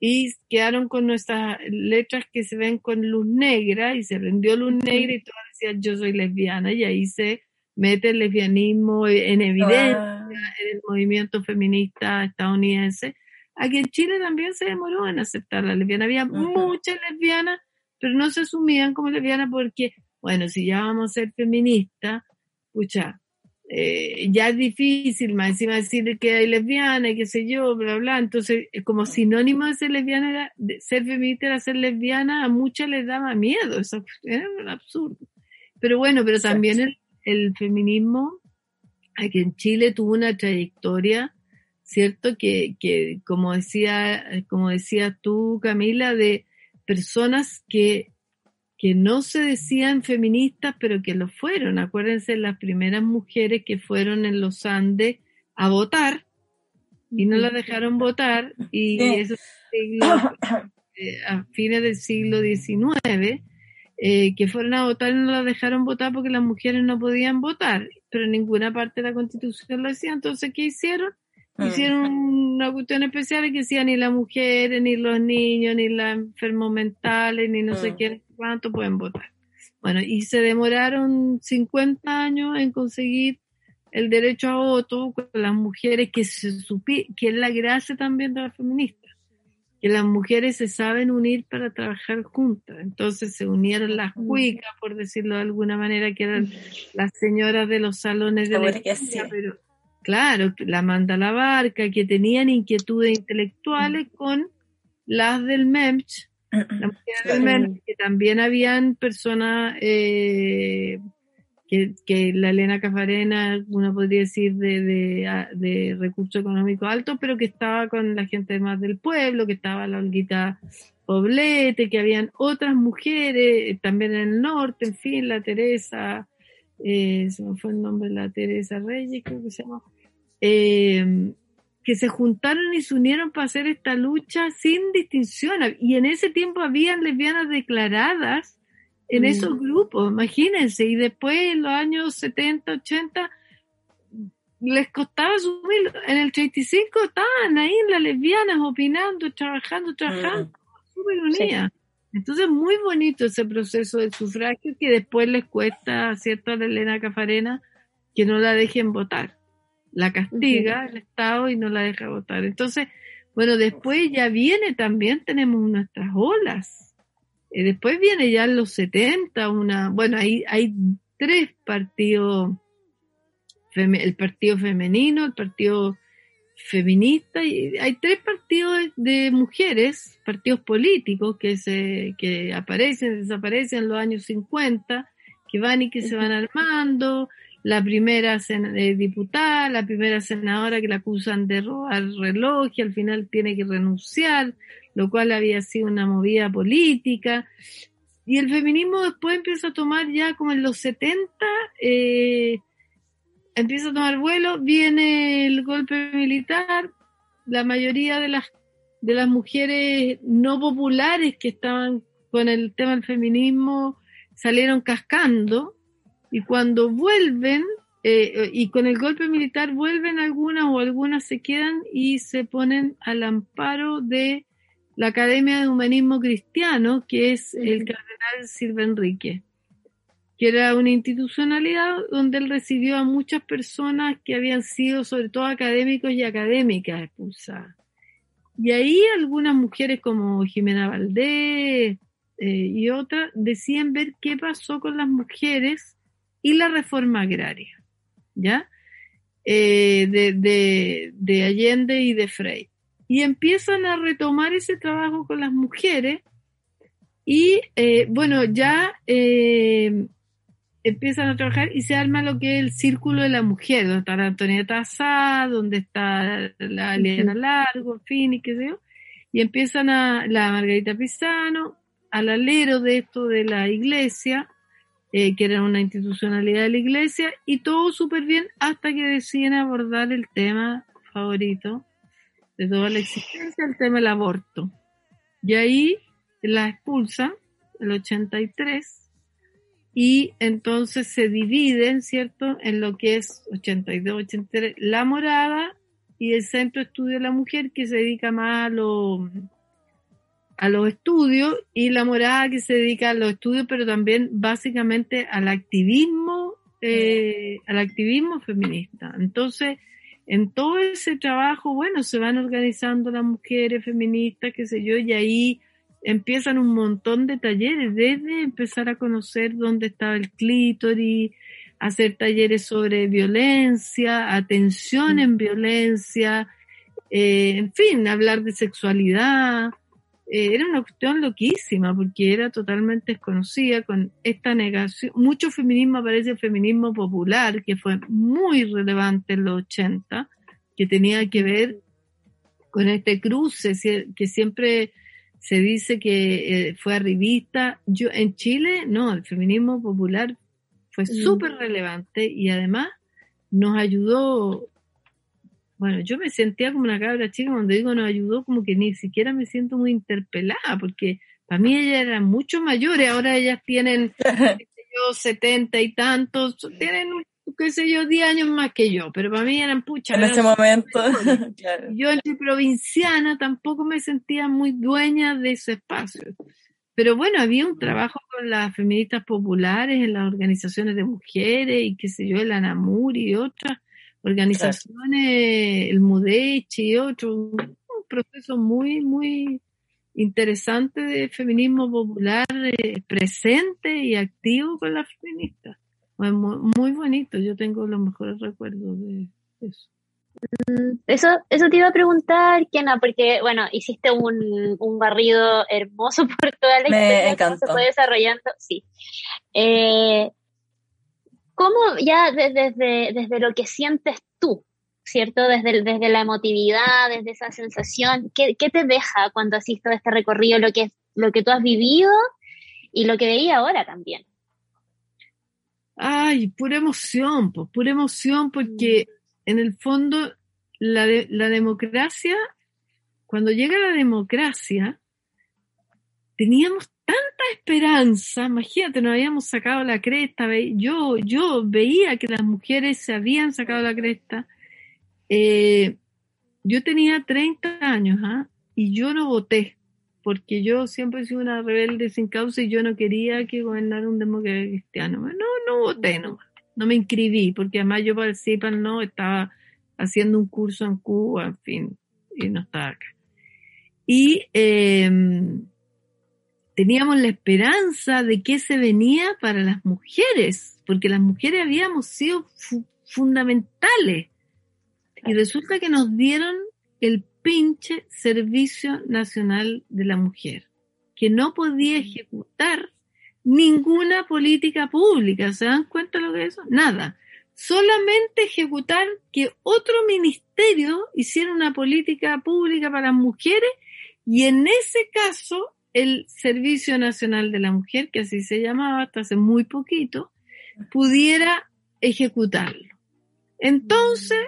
y quedaron con nuestras letras que se ven con luz negra y se prendió luz negra y todas decían yo soy lesbiana y ahí se mete el lesbianismo en evidencia ah. en el movimiento feminista estadounidense. Aquí en Chile también se demoró en aceptar la lesbiana. Había muchas lesbianas, pero no se asumían como lesbianas porque, bueno, si ya vamos a ser feministas, pucha, eh, ya es difícil más encima decir que hay lesbiana y qué sé yo, bla, bla. Entonces, eh, como sinónimo de ser lesbiana era, de ser feminista era ser lesbiana, a muchas les daba miedo. Eso era un absurdo. Pero bueno, pero también el, el feminismo aquí en Chile tuvo una trayectoria, ¿cierto? Que, que como decía, como decías tú, Camila, de personas que, que no se decían feministas, pero que lo fueron. Acuérdense las primeras mujeres que fueron en los Andes a votar y no las dejaron votar y eso eh, a fines del siglo XIX eh, que fueron a votar y no la dejaron votar porque las mujeres no podían votar, pero en ninguna parte de la constitución lo decía. Entonces, ¿qué hicieron? Ah. Hicieron una cuestión especial que decía ni las mujeres, ni los niños, ni los enfermos mentales, ni no sé ah. qué, cuánto pueden votar. Bueno, y se demoraron 50 años en conseguir el derecho a voto con las mujeres que se supi que es la gracia también de las feministas que las mujeres se saben unir para trabajar juntas. Entonces se unieron las cuicas, por decirlo de alguna manera, que eran las señoras de los salones de la iglesia, pero claro, la manda la barca, que tenían inquietudes intelectuales con las del MEMCH, del MEMCH, que también habían personas eh, que, la Elena Cafarena, uno podría decir, de, de, de recursos económicos altos, pero que estaba con la gente más del pueblo, que estaba la Olguita Poblete, que habían otras mujeres, también en el norte, en fin, la Teresa, eh, se me fue el nombre, la Teresa Reyes, creo que se llama, eh, que se juntaron y se unieron para hacer esta lucha sin distinción. Y en ese tiempo habían lesbianas declaradas en esos grupos, imagínense, y después en los años 70, 80, les costaba subir, en el 35 estaban ahí las lesbianas opinando, trabajando, trabajando, súper unidas. Entonces, muy bonito ese proceso de sufragio que después les cuesta, ¿cierto?, a la Elena Cafarena que no la dejen votar. La castiga el Estado y no la deja votar. Entonces, bueno, después ya viene también, tenemos nuestras olas. Eh, después viene ya en los 70 una, bueno, hay, hay tres partidos, el partido femenino, el partido feminista, y hay tres partidos de, mujeres, partidos políticos que se, que aparecen, desaparecen en los años 50, que van y que se van armando, la primera diputada, la primera senadora que la acusan de robar reloj y al final tiene que renunciar, lo cual había sido una movida política. Y el feminismo después empieza a tomar ya como en los 70, eh, empieza a tomar vuelo, viene el golpe militar, la mayoría de las, de las mujeres no populares que estaban con el tema del feminismo salieron cascando y cuando vuelven, eh, y con el golpe militar vuelven algunas o algunas se quedan y se ponen al amparo de la Academia de Humanismo Cristiano, que es el cardenal Silva Enrique, que era una institucionalidad donde él recibió a muchas personas que habían sido, sobre todo académicos y académicas, expulsadas. Y ahí algunas mujeres como Jimena Valdés eh, y otras decían ver qué pasó con las mujeres y la reforma agraria, ¿ya? Eh, de, de, Allende y de Frey. Y empiezan a retomar ese trabajo con las mujeres y, eh, bueno, ya empiezan a trabajar y se arma lo que es el círculo de la mujer, donde está la Antonieta Sá, donde está la Eliana Largo, en fin, y qué sé yo, y empiezan a, la Margarita Pisano, al alero de esto de la iglesia, eh, que era una institucionalidad de la iglesia, y todo súper bien hasta que deciden abordar el tema favorito de toda la existencia, el tema del aborto. Y ahí la expulsan, el 83, y entonces se dividen, ¿cierto?, en lo que es 82, 83, la morada y el Centro de Estudio de la Mujer, que se dedica más a, lo, a los estudios, y la morada que se dedica a los estudios, pero también básicamente al activismo, eh, al activismo feminista. Entonces, en todo ese trabajo, bueno, se van organizando las mujeres feministas, qué sé yo, y ahí empiezan un montón de talleres, desde empezar a conocer dónde estaba el clítoris, hacer talleres sobre violencia, atención en violencia, eh, en fin, hablar de sexualidad. Eh, era una cuestión loquísima porque era totalmente desconocida con esta negación. Mucho feminismo aparece el feminismo popular, que fue muy relevante en los 80, que tenía que ver con este cruce que siempre se dice que eh, fue arribista. Yo, en Chile, no, el feminismo popular fue mm. súper relevante y además nos ayudó. Bueno, yo me sentía como una cabra chica cuando digo nos ayudó, como que ni siquiera me siento muy interpelada, porque para mí ellas eran mucho mayores, ahora ellas tienen, yo, setenta y tantos, tienen qué sé yo, 10 años más que yo, pero para mí eran puchas. En ese momento, Yo entre provinciana tampoco me sentía muy dueña de ese espacio. Pero bueno, había un trabajo con las feministas populares en las organizaciones de mujeres y qué sé yo, el ANAMUR y otras organizaciones, el MUDECHI y otro, un proceso muy, muy interesante de feminismo popular eh, presente y activo con las feministas muy, bonito, yo tengo los mejores recuerdos de eso. Mm, eso, eso te iba a preguntar, Kena, porque, bueno, hiciste un, un barrido hermoso por toda la Me encantó. se fue desarrollando. Sí. Eh, ¿Cómo ya desde, desde lo que sientes tú, ¿cierto? Desde, desde la emotividad, desde esa sensación, ¿qué, ¿qué, te deja cuando asistes a este recorrido, lo que, lo que tú has vivido y lo que veía ahora también? Ay, pura emoción, pues, pura emoción porque mm. en el fondo la, la democracia, cuando llega la democracia, teníamos tanta esperanza, imagínate, nos habíamos sacado la cresta, yo, yo veía que las mujeres se habían sacado la cresta. Eh, yo tenía 30 años ¿ah? y yo no voté porque yo siempre he sido una rebelde sin causa y yo no quería que gobernara un demócrata cristiano. No, no voté, no, no me inscribí, porque además yo el no estaba haciendo un curso en Cuba, en fin, y no estaba acá. Y em, teníamos la esperanza de que se venía para las mujeres, porque las mujeres habíamos sido fundamentales. Y resulta que nos dieron el pinche Servicio Nacional de la Mujer, que no podía mm. ejecutar ninguna política pública. ¿Se dan cuenta de lo que es eso? Nada. Solamente ejecutar que otro ministerio hiciera una política pública para las mujeres y en ese caso el Servicio Nacional de la Mujer, que así se llamaba hasta hace muy poquito, pudiera ejecutarlo. Entonces,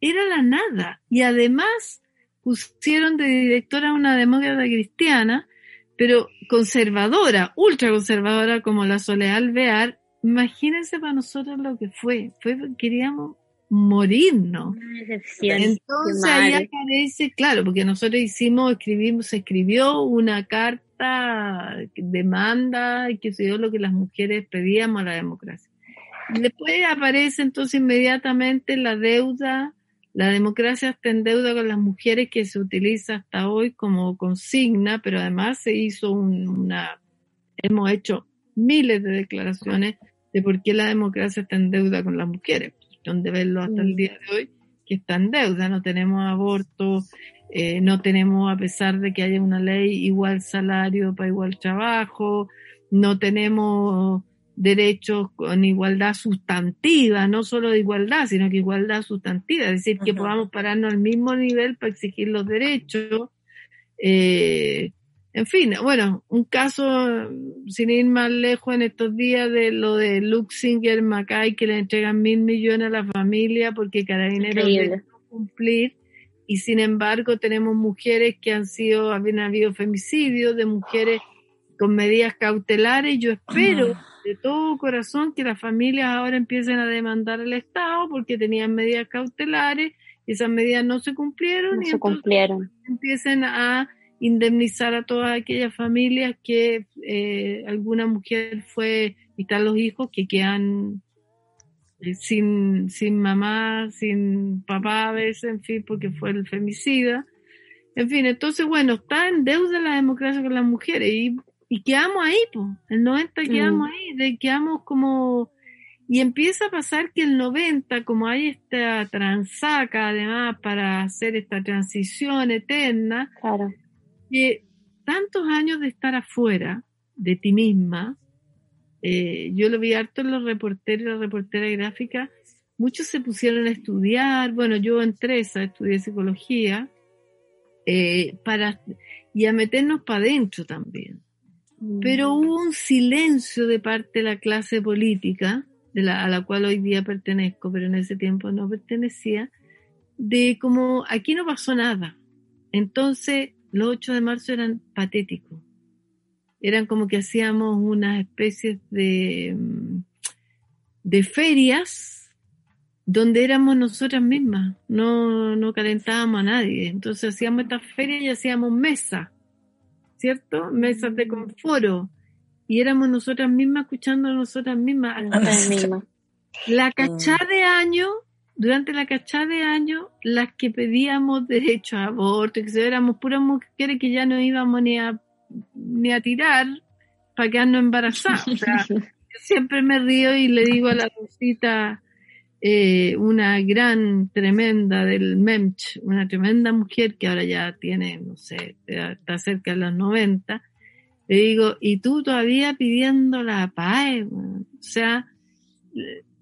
era la nada. Y además pusieron de directora una demócrata cristiana, pero conservadora, ultra conservadora como la Soledad Alvear. Imagínense para nosotros lo que fue. fue queríamos morirnos. Entonces ahí aparece, claro, porque nosotros hicimos, escribimos, se escribió una carta, demanda, y que se dio lo que las mujeres pedíamos a la democracia. Después aparece entonces inmediatamente la deuda, la democracia está en deuda con las mujeres que se utiliza hasta hoy como consigna, pero además se hizo un- una, hemos hecho miles de declaraciones de por qué la democracia está en deuda con las mujeres, donde verlo hasta el Mm. día de hoy, que está en deuda, no tenemos aborto, eh, no tenemos, a pesar de que haya una ley, igual salario para igual trabajo, no tenemos derechos con igualdad sustantiva, no solo de igualdad, sino que igualdad sustantiva, es decir, que podamos pararnos al mismo nivel para exigir los derechos. Eh, en fin, bueno, un caso, sin ir más lejos en estos días, de lo de Luxinger, Mackay, que le entregan mil millones a la familia porque Carabineros no cumplir, y sin embargo tenemos mujeres que han sido, habían habido femicidios de mujeres con medidas cautelares. Yo espero de todo corazón que las familias ahora empiecen a demandar al Estado porque tenían medidas cautelares y esas medidas no se cumplieron No y se cumplieron. empiecen a indemnizar a todas aquellas familias que eh, alguna mujer fue y están los hijos que quedan eh, sin, sin mamá, sin papá a veces, en fin, porque fue el femicida. En fin, entonces, bueno, está en deuda la democracia con las mujeres y, y quedamos ahí, pues. El 90 quedamos ahí, de, quedamos como... Y empieza a pasar que el 90, como hay esta transaca además para hacer esta transición eterna, Claro. Que tantos años de estar afuera de ti misma, eh, yo lo vi harto en los reporteros y las reporteras gráficas, muchos se pusieron a estudiar, bueno, yo entré esa, estudié psicología, eh, para, y a meternos para adentro también. Pero hubo un silencio de parte de la clase política, de la, a la cual hoy día pertenezco, pero en ese tiempo no pertenecía, de como aquí no pasó nada. Entonces, los 8 de marzo eran patéticos. Eran como que hacíamos unas especies de, mm, de ferias donde éramos nosotras mismas, no, no calentábamos a nadie. Entonces hacíamos estas ferias y hacíamos mesas, ¿cierto? Mesas de conforo. Y éramos nosotras mismas escuchando a nosotras mismas. Nosotras mismas. La cachá de año, durante la cachá de año, las que pedíamos derecho a aborto, que se éramos puras mujeres que ya no íbamos ni a, ni a tirar para quedarnos embarazadas. O sea, yo siempre me río y le digo a la Rosita, eh, una gran, tremenda del MEMCH, una tremenda mujer que ahora ya tiene, no sé, está cerca de los 90, le digo, y tú todavía pidiendo la PAE, weón? o sea,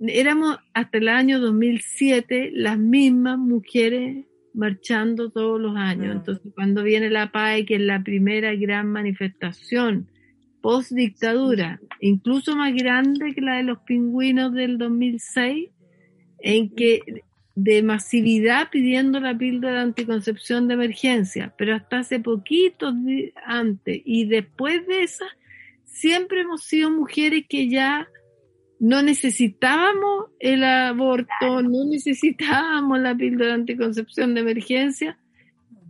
éramos hasta el año 2007 las mismas mujeres marchando todos los años. Mm. Entonces, cuando viene la PAE, que es la primera gran manifestación post dictadura, incluso más grande que la de los pingüinos del 2006, en que de masividad pidiendo la píldora de anticoncepción de emergencia, pero hasta hace poquitos di- antes y después de esa, siempre hemos sido mujeres que ya no necesitábamos el aborto, no necesitábamos la píldora de anticoncepción de emergencia.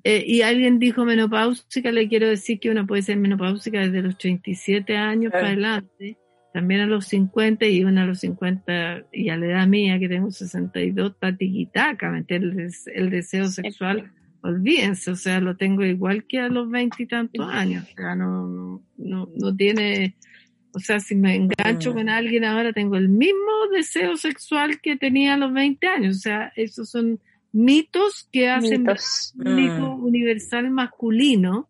Eh, y alguien dijo menopáusica, le quiero decir que una puede ser menopáusica desde los 37 años Claro. para adelante, también a los 50 y una a los 50 y a la edad mía que tengo 62, está tiquitaca, ¿me entiendes? El, el deseo sexual, olvídense, o sea, lo tengo igual que a los 20 y tantos años, o sea, no, no, no tiene, o sea, si me engancho Mm. con alguien ahora tengo el mismo deseo sexual que tenía a los 20 años, o sea, esos son mitos que hacen Mitos. un mito Mm. universal masculino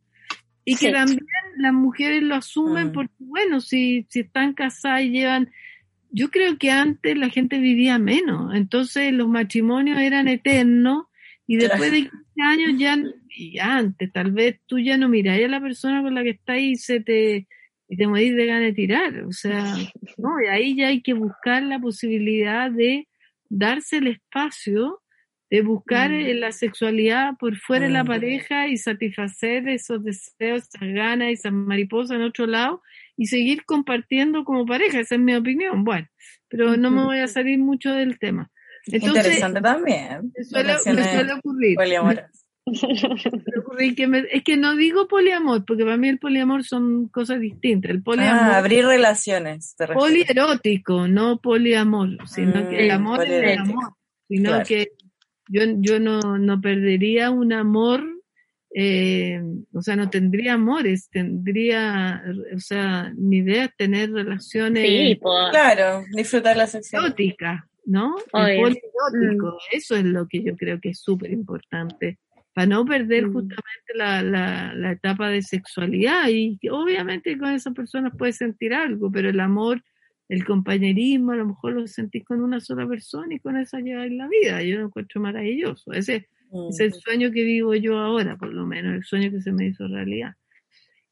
y que Sí. también las mujeres lo asumen Mm. porque, bueno, si, si están casadas y llevan... Yo creo que antes la gente vivía menos, entonces los matrimonios eran eternos y después de 15 años ya, y antes, tal vez tú ya no miráis a la persona con la que estás y se te, y te morís de ganas de tirar, o sea, no, y ahí ya hay que buscar la posibilidad de darse el espacio de buscar Mm. la sexualidad por fuera de la pareja y satisfacer esos deseos, esas ganas, esas mariposas en otro lado y seguir compartiendo como pareja, esa es mi opinión. Bueno, pero no me voy a salir mucho del tema. Entonces, Interesante también. me suele, me Relaciones suele ocurrir. poliamorosas. me suele ocurrir que me- es que no digo poliamor, porque para mí el poliamor son cosas distintas. El poliamor Ah, abrir relaciones. te polierótico, no poliamor, sino que el Mm, amor es el amor, sino Claro. que yo, yo no, no perdería un amor, eh, o sea, no tendría amores, tendría, o sea, mi idea es tener relaciones Sí, pues. Claro, disfrutar la sexualidad. ¿no? El polierótico, eso es lo que yo creo que es súper importante, para no perder Mm. justamente la, la, la etapa de sexualidad y obviamente con esas personas puedes sentir algo, pero el amor, el compañerismo, a lo mejor lo sentís con una sola persona y con esa lleváis la vida, yo lo encuentro maravilloso, ese Mm. es el sueño que vivo yo ahora, por lo menos, el sueño que se me hizo realidad.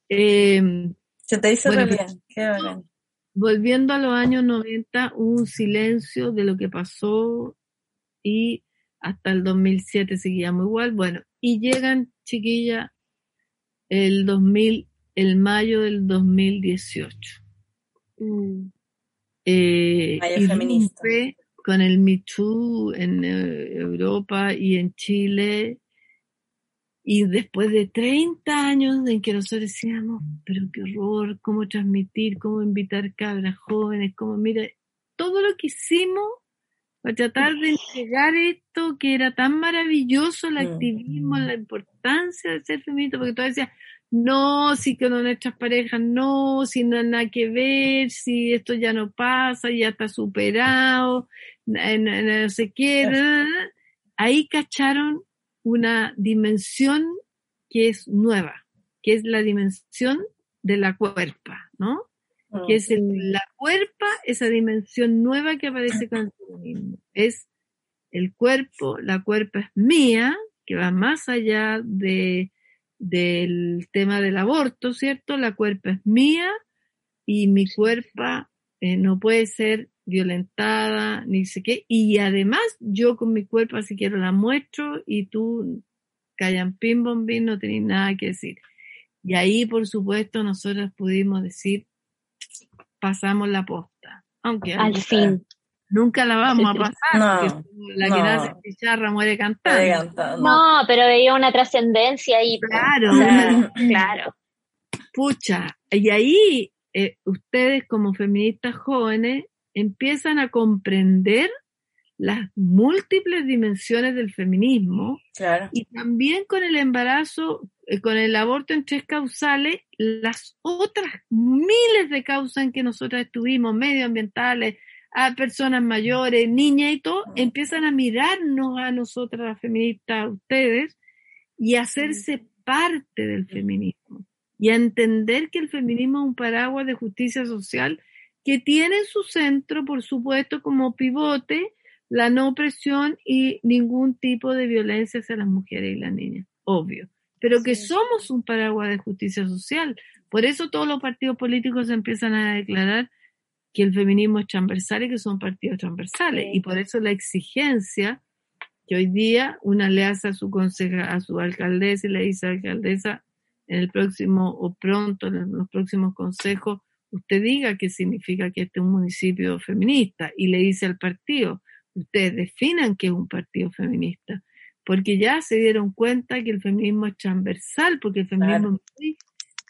Eh, Se te hizo Bueno, realidad. Qué volviendo a los años 90, hubo un silencio de lo que pasó y hasta el 2007 seguíamos igual. Bueno, y llegan, chiquilla, el 2000, el mayo del 2018. Mm. Eh, Mayo y feminista. con el Me Too en eh, Europa y en Chile. Y después de 30 años en que nosotros decíamos, pero qué horror, cómo transmitir, cómo invitar cabras jóvenes, cómo, mira, todo lo que hicimos para tratar de entregar esto que era tan maravilloso, el Mm. activismo, la importancia de ser feminista, porque tú decías, no, si que no nuestras parejas, no, si no hay nada que ver, si esto ya no pasa, ya está superado, na- na- no sé qué. Ahí cacharon una dimensión que es nueva, que es la dimensión de la cuerpa, ¿no? Que es el- la cuerpa, esa dimensión nueva que aparece con el feminismo. Es el cuerpo, la cuerpa es mía, que va más allá de, del tema del aborto, ¿cierto? La cuerpa es mía y mi cuerpa eh, no puede ser violentada, ni sé qué. Y además yo con mi cuerpo, si quiero, la muestro y tú, callan pim bombín, no tenés nada que decir. Y ahí, por supuesto, nosotros pudimos decir, pasamos la posta. Aunque Al nunca- fin. nunca la vamos a pasar, No, la que no. nace chicharra muere cantando. ¿no? Pero veía una trascendencia ahí. Claro. O sea, claro. Pucha, y ahí eh, ustedes como feministas jóvenes empiezan a comprender las múltiples dimensiones del feminismo Claro. y también con el embarazo, con el aborto en tres causales, las otras miles de causas en que nosotros estuvimos, medioambientales, a personas mayores, niñas y todo, empiezan a mirarnos a nosotras las feministas, a ustedes, y a hacerse parte del feminismo. Y a entender que el feminismo es un paraguas de justicia social que tiene en su centro, por supuesto, como pivote, la no opresión y ningún tipo de violencia hacia las mujeres y las niñas, obvio. Pero que Sí. somos un paraguas de justicia social. Por eso todos los partidos políticos empiezan a declarar que el feminismo es transversal y que son partidos transversales. Sí. Y por eso la exigencia que hoy día una le hace a su conseja, a su alcaldesa y le dice a la alcaldesa en el próximo o pronto en los próximos consejos, usted diga qué significa que este es un municipio feminista y le dice al partido, ustedes definan qué es un partido feminista, porque ya se dieron cuenta que el feminismo es transversal, porque el feminismo es muy-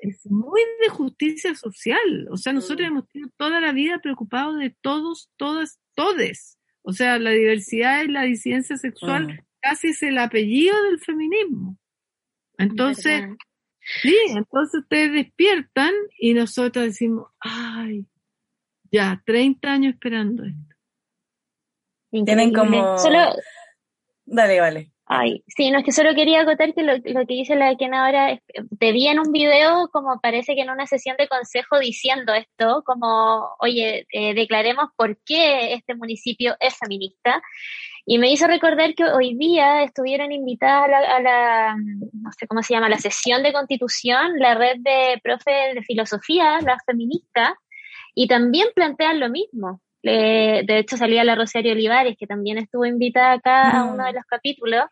es muy de justicia social. O sea, nosotros Mm. hemos sido toda la vida preocupados de todos, todas, todes. O sea, la diversidad y la disidencia sexual Mm. casi es el apellido del feminismo. Entonces, ¿Verdad? sí, entonces ustedes despiertan y nosotros decimos, ay, ya, 30 años esperando esto. Tienen como- Solo, Dale, vale. Ay, sí, no es que solo quería acotar que lo, lo que dice la Ken ahora, es, te vi en un video como parece que en una sesión de consejo diciendo esto, como, oye, eh, declaremos por qué este municipio es feminista. Y me hizo recordar que hoy día estuvieron invitadas a la, a la, no sé cómo se llama, la sesión de constitución, la red de profes de filosofía, las feministas, y también plantean lo mismo. Eh, de hecho, salía la Rosario Olivares, que también estuvo invitada acá a Mm. uno de los capítulos,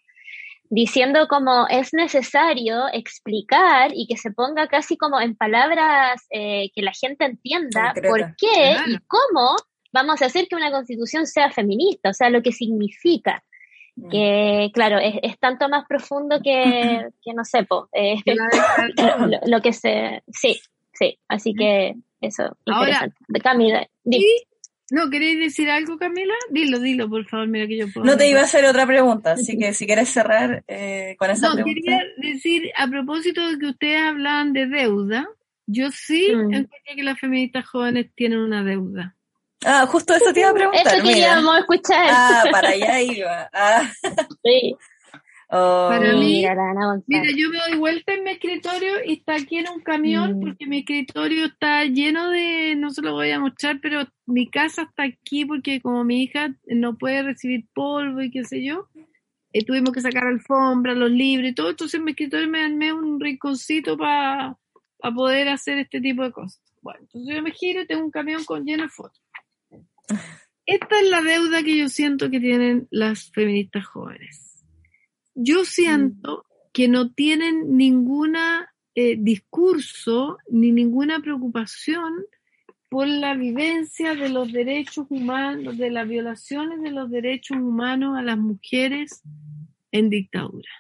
diciendo como es necesario explicar y que se ponga casi como en palabras eh, que la gente entienda por qué Claro. y cómo vamos a hacer que una constitución sea feminista, o sea, lo que significa. Que, claro, es, tanto más profundo que, no sé, eh, lo, que se... Sí, sí, así que eso, interesante. Camila, ¿No queréis decir algo, Camila? Dilo, dilo, por favor, mira que yo puedo. No te iba a hacer otra pregunta, así que si quieres cerrar eh, con esa pregunta. No, quería decir, a propósito de que ustedes hablan de deuda, yo sí mm. que las feministas jóvenes tienen una deuda. Ah, justo eso te iba a preguntar. Eso queríamos escuchar. Ah, para allá iba. Ah. Sí. Oh. Para mí, mira, yo me doy vuelta en mi escritorio y está aquí en un camión mm. porque mi escritorio está lleno de, no se lo voy a mostrar, pero mi casa está aquí porque como mi hija no puede recibir polvo y qué sé yo, eh, tuvimos que sacar alfombra, los libros y todo, entonces en mi escritorio me armé un rinconcito para poder hacer este tipo de cosas. Bueno, entonces yo me giro y tengo un camión con lleno de fotos. Esta es la deuda que yo siento que tienen las feministas jóvenes yo siento que no tienen ningún eh, discurso ni ninguna preocupación por la vivencia de los derechos humanos, de las violaciones de los derechos humanos a las mujeres en dictadura.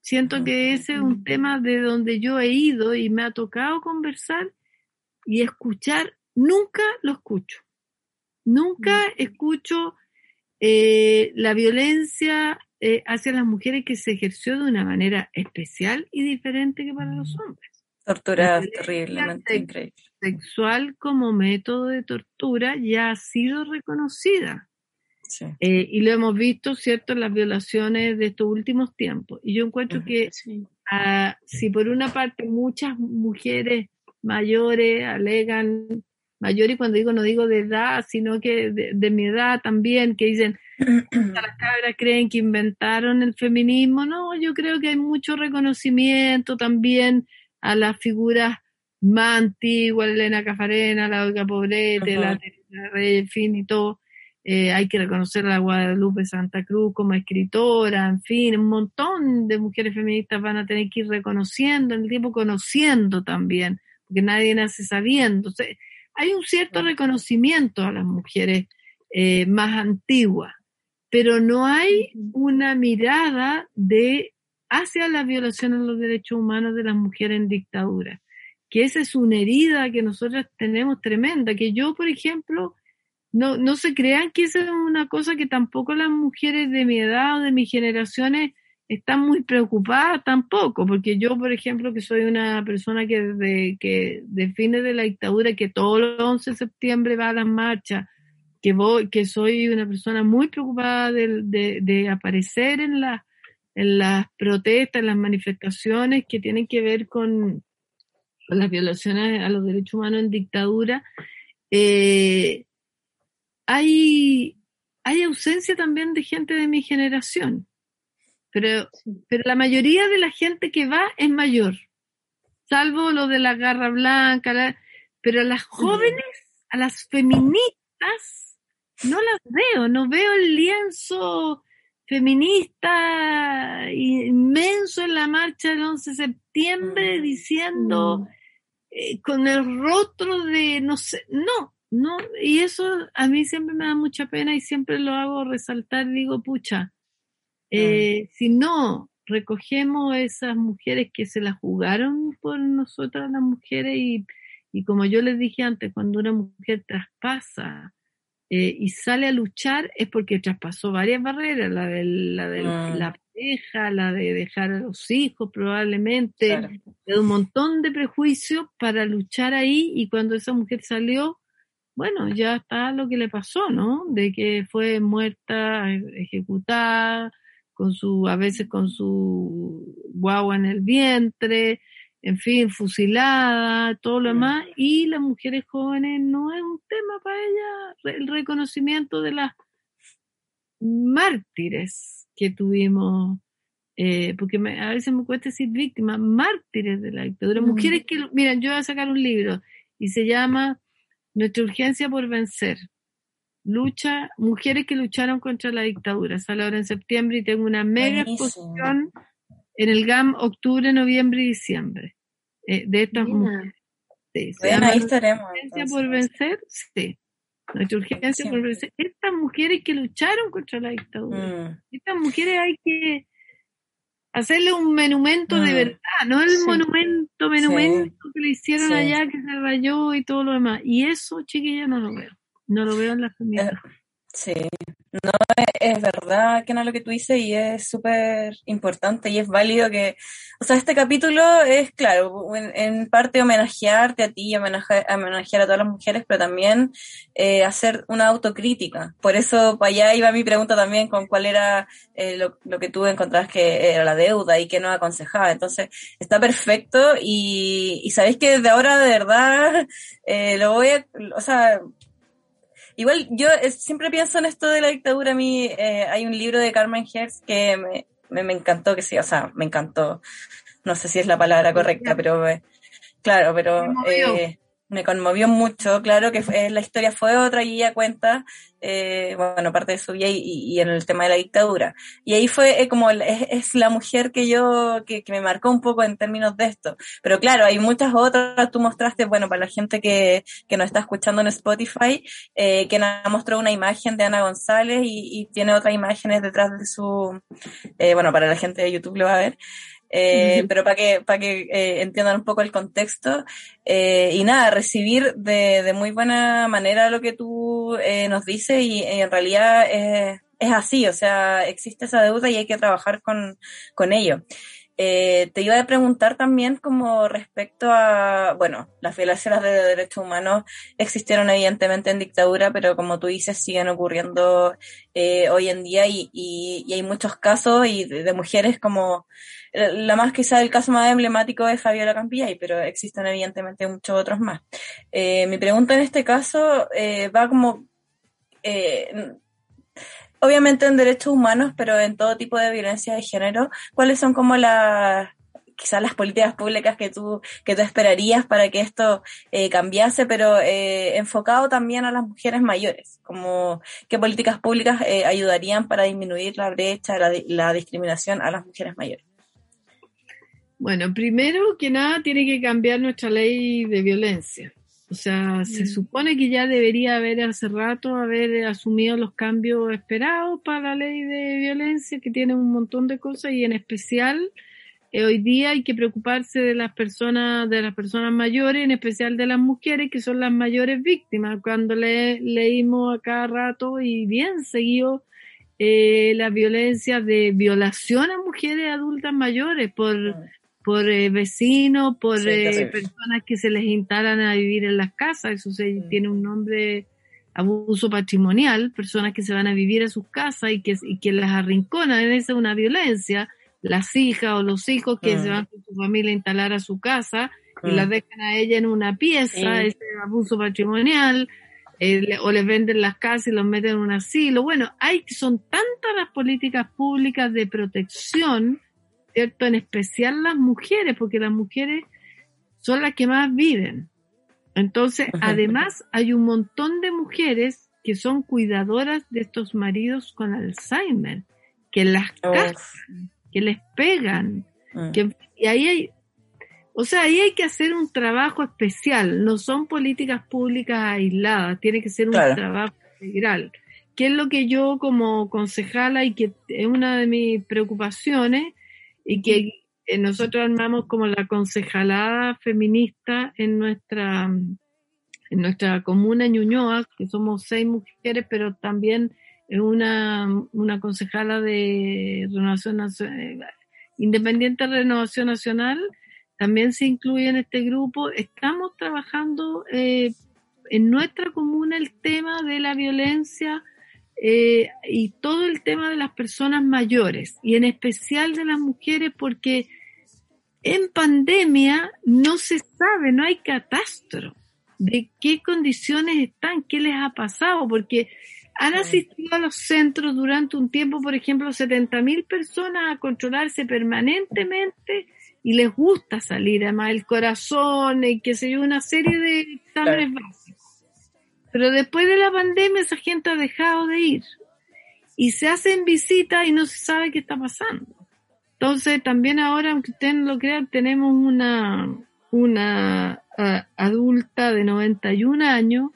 Siento que ese es un tema de donde yo he ido y me ha tocado conversar y escuchar, nunca lo escucho. Nunca escucho eh, la violencia eh, hacia las mujeres que se ejerció de una manera especial y diferente que para los hombres. Tortura terriblemente increíble. Sexual como método de tortura ya ha sido reconocida. Eh, y lo hemos visto, ¿cierto?, en las violaciones de estos últimos tiempos. Y yo encuentro que ah, si por una parte muchas mujeres mayores alegan, mayores cuando digo no digo de edad, sino que de mi edad también, que dicen, las cabras creen que inventaron el feminismo. No, yo creo que hay mucho reconocimiento también a las figuras más antiguas, Elena Cafarena, la Olga Pobrete, la Teresa Rey, en fin, y todo. Eh, hay que reconocer a la Guadalupe Santa Cruz como escritora, en fin, un montón de mujeres feministas van a tener que ir reconociendo, en el tiempo conociendo también, porque nadie nace sabiendo. Hay un cierto reconocimiento a las mujeres eh, más antiguas pero no hay una mirada de hacia la violación de los derechos humanos de las mujeres en dictadura, que esa es una herida que nosotros tenemos tremenda, que yo, por ejemplo, no, no se crean que esa es una cosa que tampoco las mujeres de mi edad o de mis generaciones están muy preocupadas tampoco, porque yo, por ejemplo, que soy una persona que desde que define de la dictadura, que todos los 11 de septiembre va a las marchas, que, voy, que soy una persona muy preocupada de, aparecer en, en las protestas, en las manifestaciones que tienen que ver con, las violaciones a los derechos humanos en dictadura, eh, hay, hay ausencia también de gente de mi generación. Pero, pero la mayoría de la gente que va es mayor, salvo lo de la garra blanca, pero a las jóvenes, a las feministas, no las veo, no veo el lienzo feminista inmenso en la marcha del 11 de septiembre mm. diciendo. Eh, con el rostro de, no sé, no, no, y eso a mí siempre me da mucha pena y siempre lo hago resaltar, digo, pucha, eh, mm. si no recogemos esas mujeres que se las jugaron por nosotras las mujeres y, y como yo les dije antes, cuando una mujer traspasa eh, y sale a luchar es porque traspasó varias barreras, la de la, de mm. la pareja, la de dejar a los hijos probablemente, de un montón de prejuicios para luchar ahí y cuando esa mujer salió, bueno, ya está lo que le pasó, ¿no? De que fue muerta, ejecutada, con su, a veces con su guagua en el vientre, en fin, fusilada, todo lo demás, y las mujeres jóvenes no es un tema para ellas el reconocimiento de las mártires que tuvimos, eh, porque a veces me cuesta decir víctimas, mártires de la dictadura, mm. mujeres que, miren, yo voy a sacar un libro y se llama Nuestra urgencia por vencer. Lucha, mujeres que lucharon contra la dictadura. Sale ahora en septiembre y tengo una mega exposición en el GAM octubre, noviembre y diciembre. Eh, de estas mujeres. Sí, ahí estaremos. por vencer, sí. Nuestra urgencia por estas mujeres que lucharon contra la dictadura, mm. estas mujeres hay que hacerle un monumento de mm. verdad, no el monumento, monumento que le hicieron allá, que se rayó y todo lo demás. Y eso, chiquilla, no lo veo. No lo veo en la familia. Eh, sí, no, es verdad que no lo que tú dices y es súper importante y es válido que, o sea, este capítulo es, claro, en, parte homenajearte a ti, homenajear, homenajear a todas las mujeres, pero también eh, hacer una autocrítica. Por eso para allá iba mi pregunta también con cuál era eh, lo, lo, que tú encontrabas que era la deuda y que no aconsejaba. Entonces, está perfecto y, y sabéis que desde ahora de verdad lo voy a, o sea, Igual yo eh, siempre pienso en esto de la dictadura. A mí eh, hay un libro de Carmen Hertz que me, me, encantó, que sí, o sea, me encantó. No sé si es la palabra correcta, pero eh, claro, pero me conmovió mucho, claro que fue, la historia fue otra y ella cuenta, eh, bueno, parte de su vida y, en el tema de la dictadura. Y ahí fue eh, como, es, la mujer que yo, que, me marcó un poco en términos de esto. Pero claro, hay muchas otras, tú mostraste, bueno, para la gente que, que nos está escuchando en Spotify, eh, que nos mostró una imagen de Ana González y, y tiene otras imágenes detrás de su, eh, bueno, para la gente de YouTube lo va a ver. Eh, pero para que, para que eh, entiendan un poco el contexto. Eh, y nada, recibir de, de, muy buena manera lo que tú nos dices y en realidad es así, o sea, existe esa deuda y hay que trabajar con, con ello. Eh, te iba a preguntar también como respecto a, bueno, las violaciones de derechos humanos existieron evidentemente en dictadura, pero como tú dices, siguen ocurriendo eh, hoy en día y, y, hay muchos casos y de, mujeres como, la más quizá el caso más emblemático es Fabiola Campillay, pero existen evidentemente muchos otros más. Eh, mi pregunta en este caso va como, obviamente en derechos humanos, pero en todo tipo de violencia de género, ¿cuáles son como las quizás las políticas públicas que tú, que tú esperarías para que esto eh, cambiase, pero eh, enfocado también a las mujeres mayores, como qué políticas públicas eh, ayudarían para disminuir la brecha, la, la discriminación a las mujeres mayores. Bueno, primero que nada tiene que cambiar nuestra ley de violencia. O sea, se mm. supone que ya debería haber hace rato haber asumido los cambios esperados para la ley de violencia, que tiene un montón de cosas y en especial eh, hoy día hay que preocuparse de las personas, de las personas mayores, en especial de las mujeres, que son las mayores víctimas. Cuando le, leímos a cada rato y bien seguido eh, la violencia de violación a mujeres adultas mayores por por eh, vecinos, por eh, personas que se les instalan a vivir en las casas, eso se, mm. tiene un nombre abuso patrimonial, personas que se van a vivir a sus casas y que, y que las arrinconan, esa es una violencia, las hijas o los hijos que se mm. van con su familia a instalar a su casa y las mm. dejan a ella en una pieza, ese abuso patrimonial, eh, o les venden las casas y los meten en un asilo. Bueno, hay, son tantas las políticas públicas de protección ¿cierto? En especial las mujeres, porque las mujeres son las que más viven. Entonces, además, hay un montón de mujeres que son cuidadoras de estos maridos con Alzheimer, que las casan, que les pegan, mm. que, y ahí hay, o sea, ahí hay que hacer un trabajo especial, no son políticas públicas aisladas, tiene que ser un trabajo integral. ¿Qué es lo que yo como concejala y que es una de mis preocupaciones? Y que eh, nosotros armamos como la concejalada feminista en nuestra, en nuestra comuna Ñuñoa, que somos seis mujeres, pero también una, una concejala de Renovación Nacional, Independiente de Renovación Nacional, también se incluye en este grupo. Estamos trabajando eh, en nuestra comuna el tema de la violencia eh, y todo el tema de las personas mayores y en especial de las mujeres porque en pandemia no se sabe, no hay catastro de qué condiciones están, qué les ha pasado, porque han asistido a los centros durante un tiempo, por ejemplo, 70 mil personas a controlarse permanentemente y les gusta salir, además el corazón y que se yo, una serie de exámenes básicos. Pero después de la pandemia esa gente ha dejado de ir y se hacen visitas y no se sabe qué está pasando. Entonces también ahora, aunque ustedes no lo crean, tenemos una, una adulta de 91 años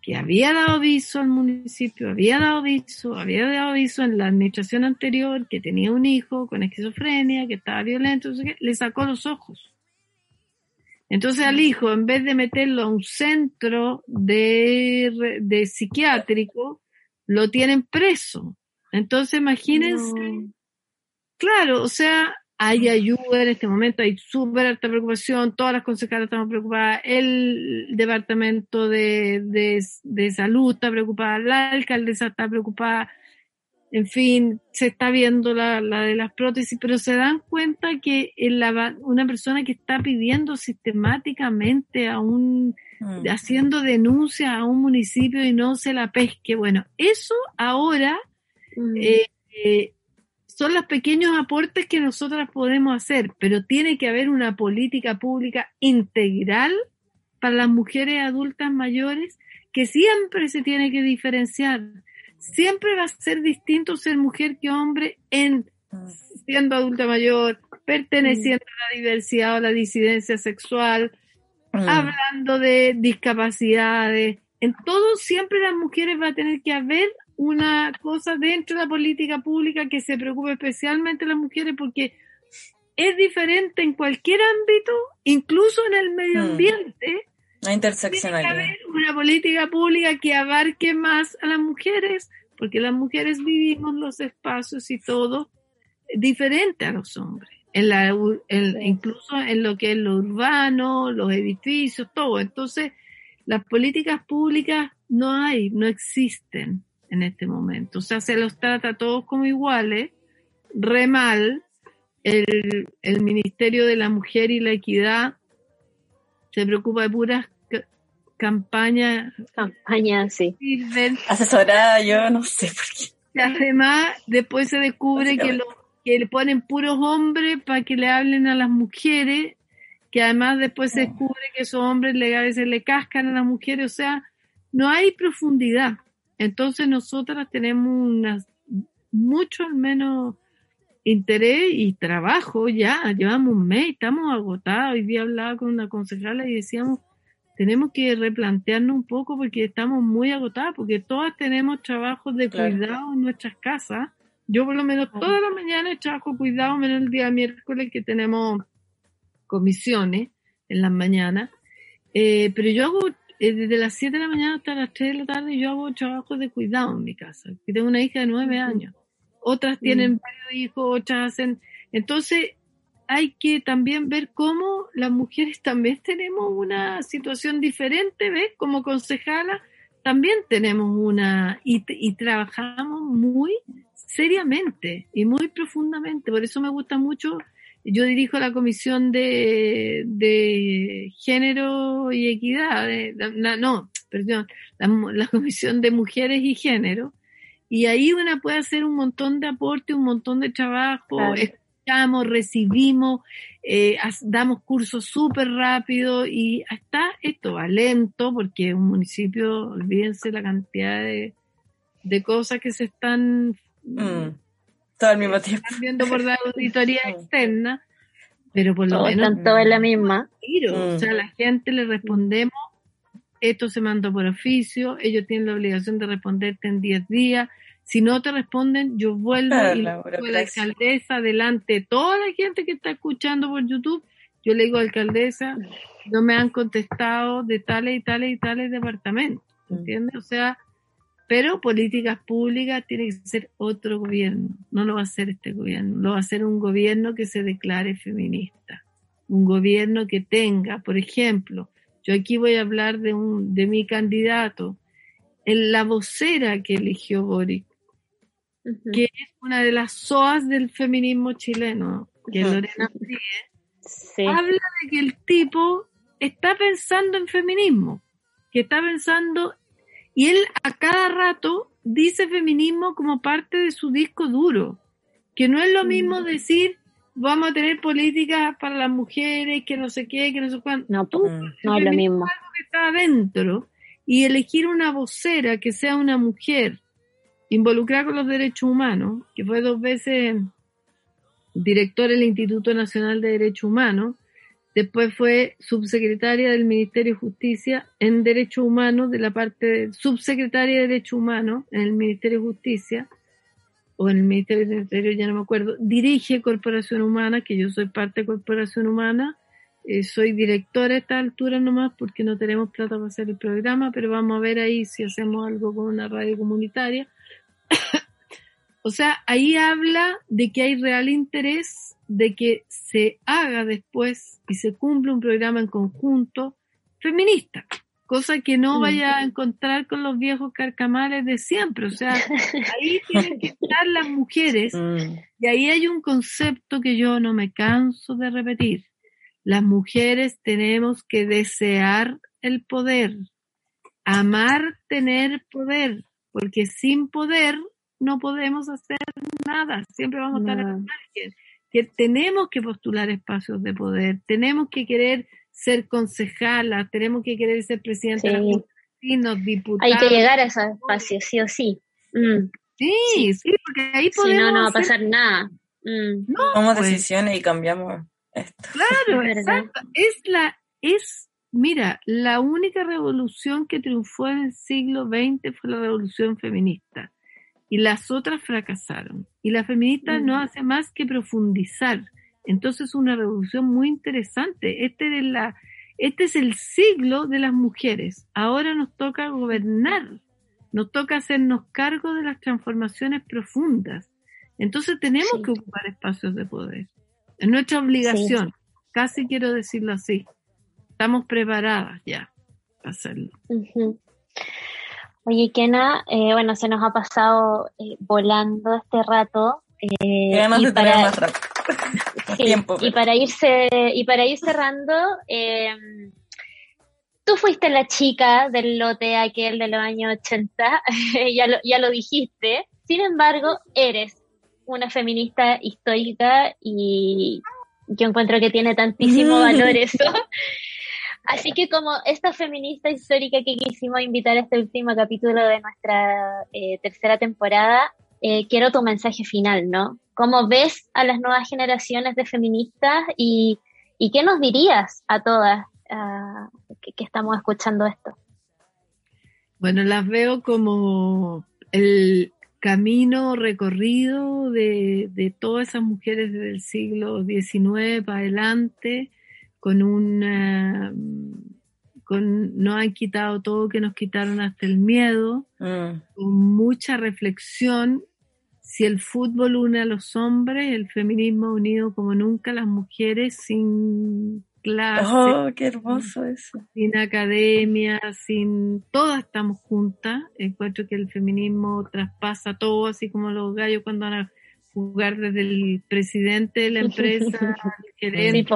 que había dado aviso al municipio, había dado aviso, había dado aviso en la administración anterior que tenía un hijo con esquizofrenia, que estaba violento, le sacó los ojos. Entonces al hijo, en vez de meterlo a un centro de, de psiquiátrico, lo tienen preso. Entonces imagínense, claro, o sea, hay ayuda en este momento, hay súper alta preocupación, todas las consejeras estamos preocupadas, el departamento de, de, salud está preocupada, la alcaldesa está preocupada, en fin, se está viendo la, la de las prótesis, pero se dan cuenta que la, una persona que está pidiendo sistemáticamente a un, mm. haciendo denuncias a un municipio y no se la pesque, bueno, eso ahora mm. eh, eh, son los pequeños aportes que nosotras podemos hacer, pero tiene que haber una política pública integral para las mujeres adultas mayores que siempre se tiene que diferenciar. Siempre va a ser distinto ser mujer que hombre en siendo adulta mayor, perteneciendo a la diversidad o la disidencia sexual, mm. hablando de discapacidades. En todo siempre las mujeres va a tener que haber una cosa dentro de la política pública que se preocupe especialmente a las mujeres porque es diferente en cualquier ámbito, incluso en el medio mm. ambiente. La interseccionalidad. Tiene que haber una política pública que abarque más a las mujeres, porque las mujeres vivimos los espacios y todo diferente a los hombres. En la, incluso en lo que es lo urbano, los edificios, todo. Entonces, las políticas públicas no hay, no existen en este momento. O sea, se los trata a todos como iguales, re mal. El, el Ministerio de la Mujer y la Equidad se preocupa de puras campañas. Campañas, sí. Asesorada, yo no sé por qué. Y además, después se descubre que, lo, que le ponen puros hombres para que le hablen a las mujeres, que además después se descubre que esos hombres le, a veces le cascan a las mujeres, o sea, no hay profundidad. Entonces nosotras tenemos unas, mucho al menos interés y trabajo ya, llevamos un mes, estamos agotados. Hoy día hablaba con una concejala y decíamos, tenemos que replantearnos un poco porque estamos muy agotadas, porque todas tenemos trabajos de cuidado en nuestras casas. Yo por lo menos todas las mañanas trabajo cuidado, menos el día miércoles que tenemos comisiones en las mañanas. Eh, pero yo hago eh, desde las 7 de la mañana hasta las 3 de la tarde yo hago trabajo de cuidado en mi casa. Tengo una hija de 9 años. Otras tienen varios hijos, otras hacen... Entonces hay que también ver cómo las mujeres también tenemos una situación diferente, ¿ves? Como concejala también tenemos una... y, y trabajamos muy seriamente y muy profundamente. Por eso me gusta mucho yo dirijo la comisión de, de género y equidad, no, perdón, la, comisión de mujeres y género, y ahí una puede hacer un montón de aporte, un montón de trabajo, escuchamos, recibimos, eh, damos cursos súper rápido y hasta esto va lento porque un municipio, olvídense la cantidad de, de cosas que se están... Mm todo al mismo tiempo. Están viendo por la auditoría externa, pero por lo menos. Están todos en la misma. O sea, a la gente le respondemos, esto se mandó por oficio, ellos tienen la obligación de responderte en 10 días. Si no te responden, yo vuelvo y la, la alcaldesa delante toda la gente que está escuchando por YouTube. Yo le digo, alcaldesa, no me han contestado de tales y tales y tales departamentos. Mm. ¿Entiendes? O sea, pero políticas públicas tiene que ser otro gobierno, no lo va a hacer este gobierno, lo va a hacer un gobierno que se declare feminista, un gobierno que tenga, por ejemplo, yo aquí voy a hablar de, un, de mi candidato, en la vocera que eligió Boric, que es una de las SOAS del feminismo chileno, que es Lorena habla de que el tipo está pensando en feminismo, que está pensando y él a cada rato dice feminismo como parte de su disco duro, que no es lo mismo mm. decir vamos a tener políticas para las mujeres, que no sé qué, que no sé cuánto. No, no es lo mismo. Algo que está adentro y elegir una vocera que sea una mujer involucrada con los derechos humanos, que fue dos veces director del Instituto Nacional de Derechos Humanos, Después fue subsecretaria del Ministerio de Justicia en Derechos Humanos, de la parte subsecretaria de Derechos Humanos en el Ministerio de Justicia, o en el Ministerio del Interior, ya no me acuerdo. Dirige Corporación Humana, que yo soy parte de Corporación Humana. Eh, soy directora a esta altura nomás porque no tenemos plata para hacer el programa, pero vamos a ver ahí si hacemos algo con una radio comunitaria. o sea, ahí habla de que hay real interés de que se haga después y se cumpla un programa en conjunto feminista, cosa que no vaya a encontrar con los viejos carcamales de siempre. O sea, ahí tienen que estar las mujeres Mm. y ahí hay un concepto que yo no me canso de repetir. Las mujeres tenemos que desear el poder, amar tener poder, porque sin poder no podemos hacer nada, siempre vamos a estar el margen. Que tenemos que postular espacios de poder, tenemos que querer ser concejala, tenemos que querer ser presidente Sí. De Vecinos, Hay diputados. que llegar a esos espacios, sí o sí. Mm. Sí, sí, porque ahí Si podemos no, no va a hacer- pasar nada. Mm. Tomamos pues. decisiones y cambiamos esto. Claro, exacto. Es la, es, mira, la única revolución que triunfó en el siglo XX fue la revolución feminista. Y las otras fracasaron. Y la feminista no Mm. hace más que profundizar. Entonces, una revolución muy interesante. Este es la, este es el siglo de las mujeres. Ahora nos toca gobernar. Nos toca hacernos cargo de las transformaciones profundas. Entonces tenemos Sí. que ocupar espacios de poder. Es nuestra obligación. Casi quiero decirlo así. Estamos preparadas ya para hacerlo. Oye, Kena, eh, bueno, se nos ha pasado eh, volando este rato. eh, Y además y de tener para- más rápido. Más Sí, tiempo. y para irse y para ir cerrando, eh, tú fuiste la chica del lote aquel de los años 80, ya, lo, ya lo dijiste. Sin embargo, eres una feminista histórica y yo encuentro que tiene tantísimo valor eso. Así que como esta feminista histórica que quisimos invitar a este último capítulo de nuestra eh, tercera temporada, eh, quiero tu mensaje final, ¿no? ¿Cómo ves a las nuevas generaciones de feministas y, qué nos dirías a todas que, que estamos escuchando esto? Bueno, las veo como el camino recorrido de, de todas esas mujeres del siglo XIX para adelante, con una con no han quitado todo que nos quitaron hasta el miedo, Mm. con mucha reflexión. Si el fútbol une a los hombres, el feminismo ha unido como nunca a las mujeres sin clase, Oh, qué hermoso eso. sin academia, sin todas estamos juntas. Encuentro que el feminismo traspasa todo, así como los gallos cuando van a jugar desde el presidente de la empresa al gerente.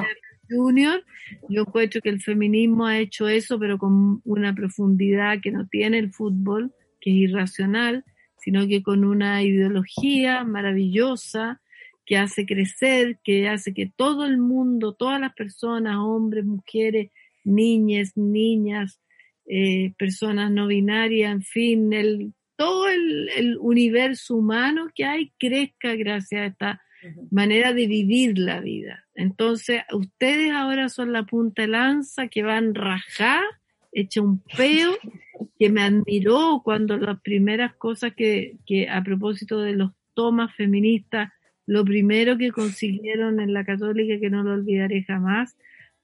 Junior. Yo encuentro que el feminismo ha hecho eso, pero con una profundidad que no tiene el fútbol, que es irracional, sino que con una ideología maravillosa que hace crecer, que hace que todo el mundo, todas las personas, hombres, mujeres, niñas, niñas, eh, personas no binarias, en fin, el, todo el, el universo humano que hay crezca gracias a esta manera de vivir la vida. Entonces, ustedes ahora son la punta de lanza que van rajar, echa un peo, que me admiró cuando las primeras cosas que, que a propósito de los tomas feministas, lo primero que consiguieron en la católica, que no lo olvidaré jamás,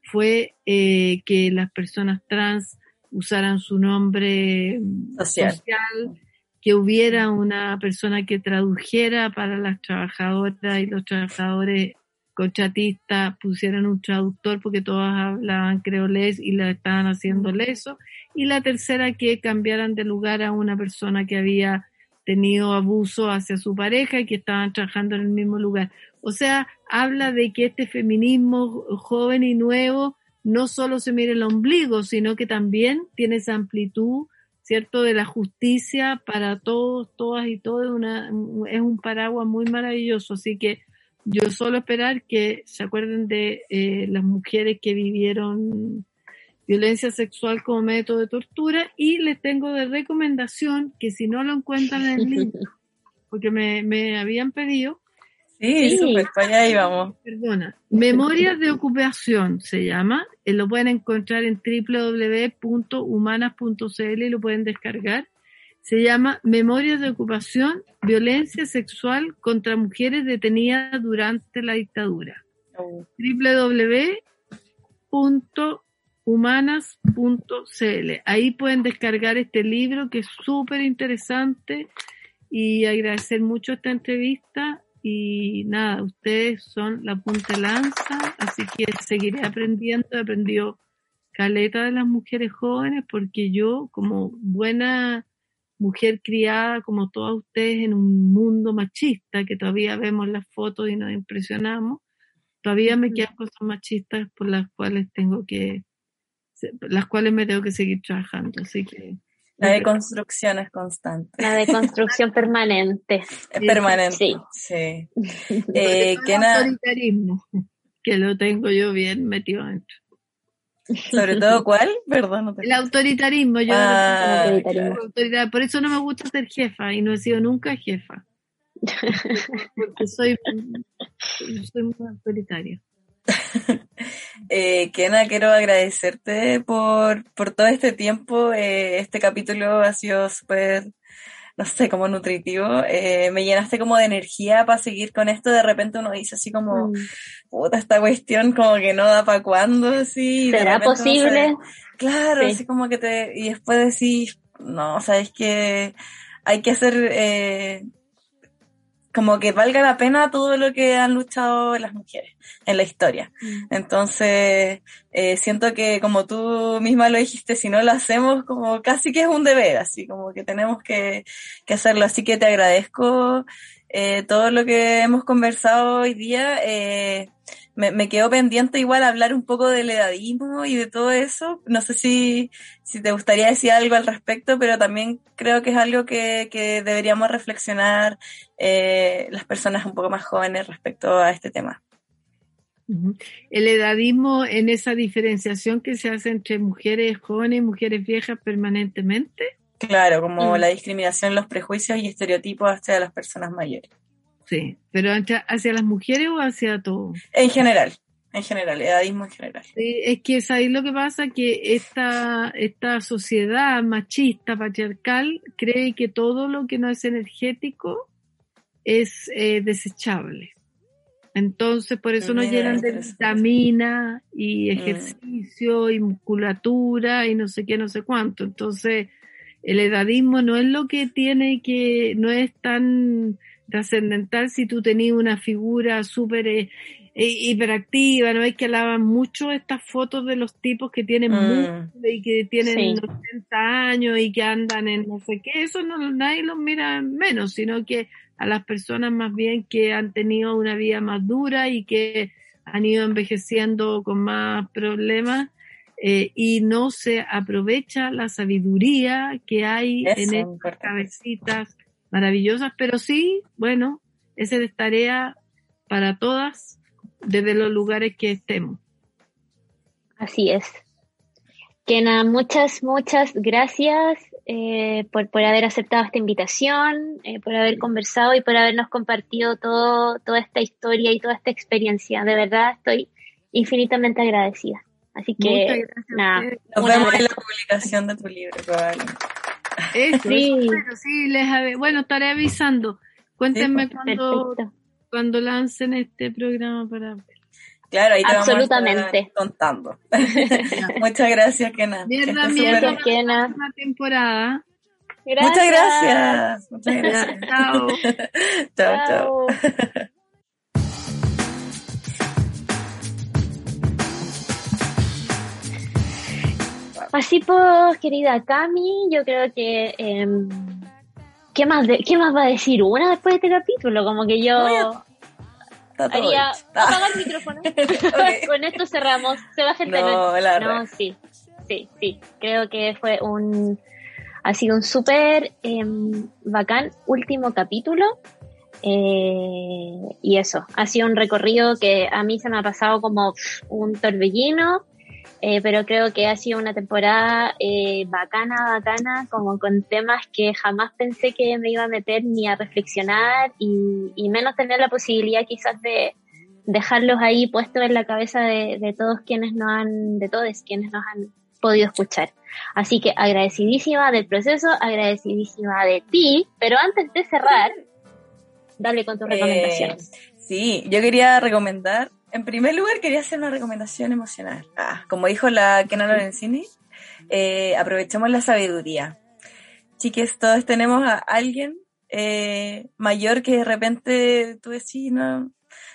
fue eh, que las personas trans usaran su nombre Social. social, que hubiera una persona que tradujera para las trabajadoras y los trabajadores contratistas, pusieran un traductor porque todas hablaban creolés y la estaban haciendo leso. Y la tercera, que cambiaran de lugar a una persona que había tenido abuso hacia su pareja y que estaban trabajando en el mismo lugar. O sea, habla de que este feminismo joven y nuevo no solo se mire el ombligo, sino que también tiene esa amplitud, ¿cierto?, de la justicia para todos, todas y todos. Una, es un paraguas muy maravilloso. Así que yo solo esperar que se acuerden de eh, las mujeres que vivieron violencia sexual como método de tortura y les tengo de recomendación que si no lo encuentran en el libro, porque me, me habían pedido, Sí, Sí. allá íbamos. Perdona. Memorias de ocupación se llama. Eh, lo pueden encontrar en www.humanas.cl y lo pueden descargar. Se llama Memorias de ocupación, violencia sexual contra mujeres detenidas durante la dictadura. www.humanas.cl. Ahí pueden descargar este libro que es súper interesante y agradecer mucho esta entrevista. Y nada, ustedes son la punta de lanza, así que seguiré aprendiendo. He aprendido caleta de las mujeres jóvenes porque yo, como buena mujer criada, como todas ustedes, en un mundo machista, que todavía vemos las fotos y nos impresionamos, todavía me quedan cosas machistas por las cuales tengo que, las cuales me tengo que seguir trabajando. Así que La deconstrucción es constante, La deconstrucción permanente. es permanente. Sí. Sí. Eh, todo ¿qué el na- autoritarismo, que lo tengo yo bien metido adentro. sobre todo cuál? Perdón, no te- El autoritarismo, yo Ah, autoritarismo. claro. autoridad, por eso no me gusta ser jefa y no he sido nunca jefa. Porque soy, soy muy autoritaria. Eh, Kena, quiero agradecerte por, por todo este tiempo. Eh, este capítulo ha sido súper, no sé, como nutritivo. Eh, me llenaste como de energía para seguir con esto. De repente uno dice así como, Mm. puta, esta cuestión como que no da para cuándo, así. ¿Será posible? Claro, Sí. así como que te, y después decís, no, sabes que hay que hacer, eh, como que valga la pena todo lo que han luchado las mujeres en la historia. Mm. Entonces, eh, siento que como tú misma lo dijiste, si no lo hacemos, como casi que es un deber, así como que tenemos que, que hacerlo. Así que te agradezco eh, todo lo que hemos conversado hoy día. Eh, me, me quedó pendiente igual hablar un poco del edadismo y de todo eso. No sé si, si te gustaría decir algo al respecto, pero también creo que es algo que, que deberíamos reflexionar eh, las personas un poco más jóvenes respecto a este tema. El edadismo en esa diferenciación que se hace entre mujeres jóvenes y mujeres viejas permanentemente. Claro, como Mm. la discriminación, los prejuicios y estereotipos hacia las personas mayores. Sí, pero hacia las mujeres o hacia todos. En general, en general, edadismo en general. Sí, es que es ahí lo que pasa, que esta, esta sociedad machista, patriarcal, cree que todo lo que no es energético es eh, desechable. Entonces, por eso nos Mira, llenan de vitamina y Mm. ejercicio y musculatura y no sé qué, no sé cuánto. Entonces, el edadismo no es lo que tiene que, no es tan trascendental si tú tenías una figura súper eh, eh, hiperactiva, no es que alaban mucho estas fotos de los tipos que tienen Mm. músculo y que tienen Sí. 80 años y que andan en no sé qué, eso no, nadie los mira menos, sino que a las personas más bien que han tenido una vida más dura y que han ido envejeciendo con más problemas eh, y no se aprovecha la sabiduría que hay Eso, en estas cabecitas maravillosas, pero sí, bueno, esa es tarea para todas desde los lugares que estemos. Así es. Kena, muchas, muchas gracias eh, por, por haber aceptado esta invitación, eh, por haber conversado y por habernos compartido todo, toda esta historia y toda esta experiencia. De verdad estoy infinitamente agradecida. Así que, nada. Nos vemos en la publicación de tu libro, probablemente. Eso, Sí. eso, bueno, sí, les bueno, estaré avisando. Cuéntenme cuando, cuando lancen este programa para Claro, ahí te Absolutamente. vamos a estar contando. Muchas gracias, Kena. Que Mierda, mierda. súper- Gracias, Kena. una temporada. Muchas gracias. Muchas gracias. chao. chao, chao. Así pues, querida Cami, yo creo que... em, ¿qué, más de- ¿Qué más va a decir una después de este capítulo? Como que yo haría... Apaga el micrófono. Con esto cerramos. Se baja el telón. No, la No, verdad. sí, sí, sí. Creo que fue un, ha sido un súper em, bacán último capítulo. Eh, y eso, ha sido un recorrido que a mí se me ha pasado como un torbellino. Eh, pero creo que ha sido una temporada eh, bacana, bacana, como con temas que jamás pensé que me iba a meter ni a reflexionar y, y menos tener la posibilidad quizás de dejarlos ahí puestos en la cabeza de, de todos quienes nos han, de todos quienes nos han podido escuchar. Así que agradecidísima del proceso, agradecidísima de ti, pero antes de cerrar, dale con tus Eh, recomendaciones. sí, yo quería recomendar, en primer lugar quería hacer una recomendación emocional. Ah, como dijo la Kena Lorenzini, eh, aprovechemos la sabiduría. Chiques, todos tenemos a alguien eh, mayor que de repente tú decís, no,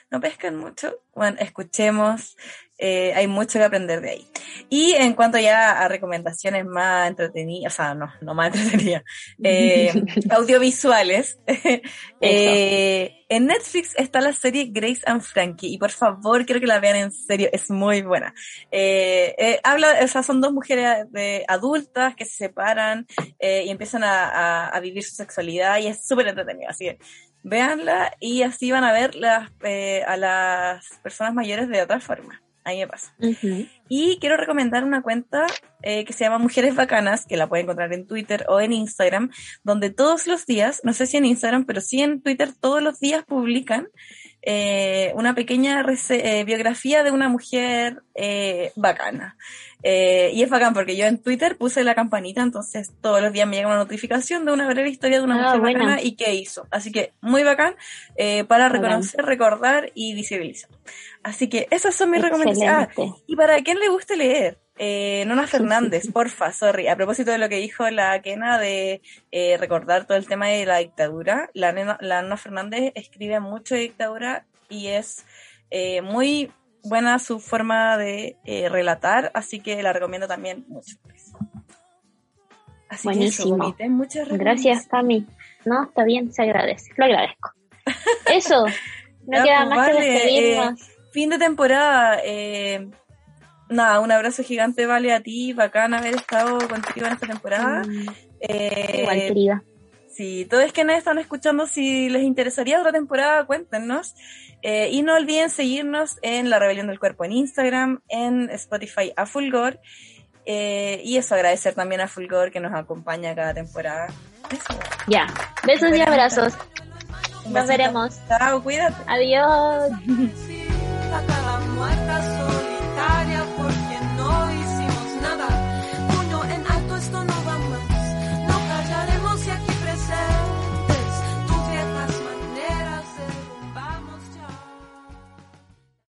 no pescan mucho. Bueno, escuchemos, eh, hay mucho que aprender de ahí. Y en cuanto ya a recomendaciones más entretenidas, o sea, no, no más entretenidas, eh, audiovisuales, eh, en Netflix está la serie Grace and Frankie y por favor quiero que la vean en serio, es muy buena. Eh, eh, habla, o sea, son dos mujeres de, adultas que se separan eh, y empiezan a, a- a vivir su sexualidad y es súper entretenido, así que véanla y así van a ver las, eh, a las personas mayores de otra forma. Ahí me pasa. Y quiero recomendar una cuenta eh, que se llama Mujeres Bacanas, que la pueden encontrar en Twitter o en Instagram, donde todos los días, no sé si en Instagram, pero sí en Twitter, todos los días publican eh, una pequeña eh, biografía de una mujer eh, bacana. Y es bacán porque yo en Twitter puse la campanita, entonces todos los días me llega una notificación de una breve historia de una Ah, mujer buena. bacana y qué hizo. Así que muy bacán para reconocer, recordar y visibilizar. Así que esas son mis recomendaciones. Ah, y para quien le guste leer, eh, Nona Fernández, porfa, sorry, a propósito de lo que dijo la Kena de eh, recordar todo el tema de la dictadura, la, nena- la Nona Fernández escribe mucho de dictadura y es eh, muy buena su forma de eh, relatar, así que la recomiendo también mucho. Así que eso, Buenísimo. muchas Gracias, Cami. No, está bien, se agradece. Lo agradezco. Eso. No queda pues, más que vale, despedirnos. Fin de temporada. eh, nada, un abrazo gigante, vale, a ti. Bacán haber estado contigo en esta temporada. Mm, Eh, Igual, querida. si todos es que nos están escuchando, si les interesaría otra temporada, cuéntenos. Eh, y no olviden seguirnos en La Rebelión del Cuerpo en Instagram, en Spotify a Fulgor. Eh, y eso, agradecer también a Fulgor que nos acompaña cada temporada. Eso. Ya. Besos y abrazos. Nos veremos. Chao, cuídate. Adiós.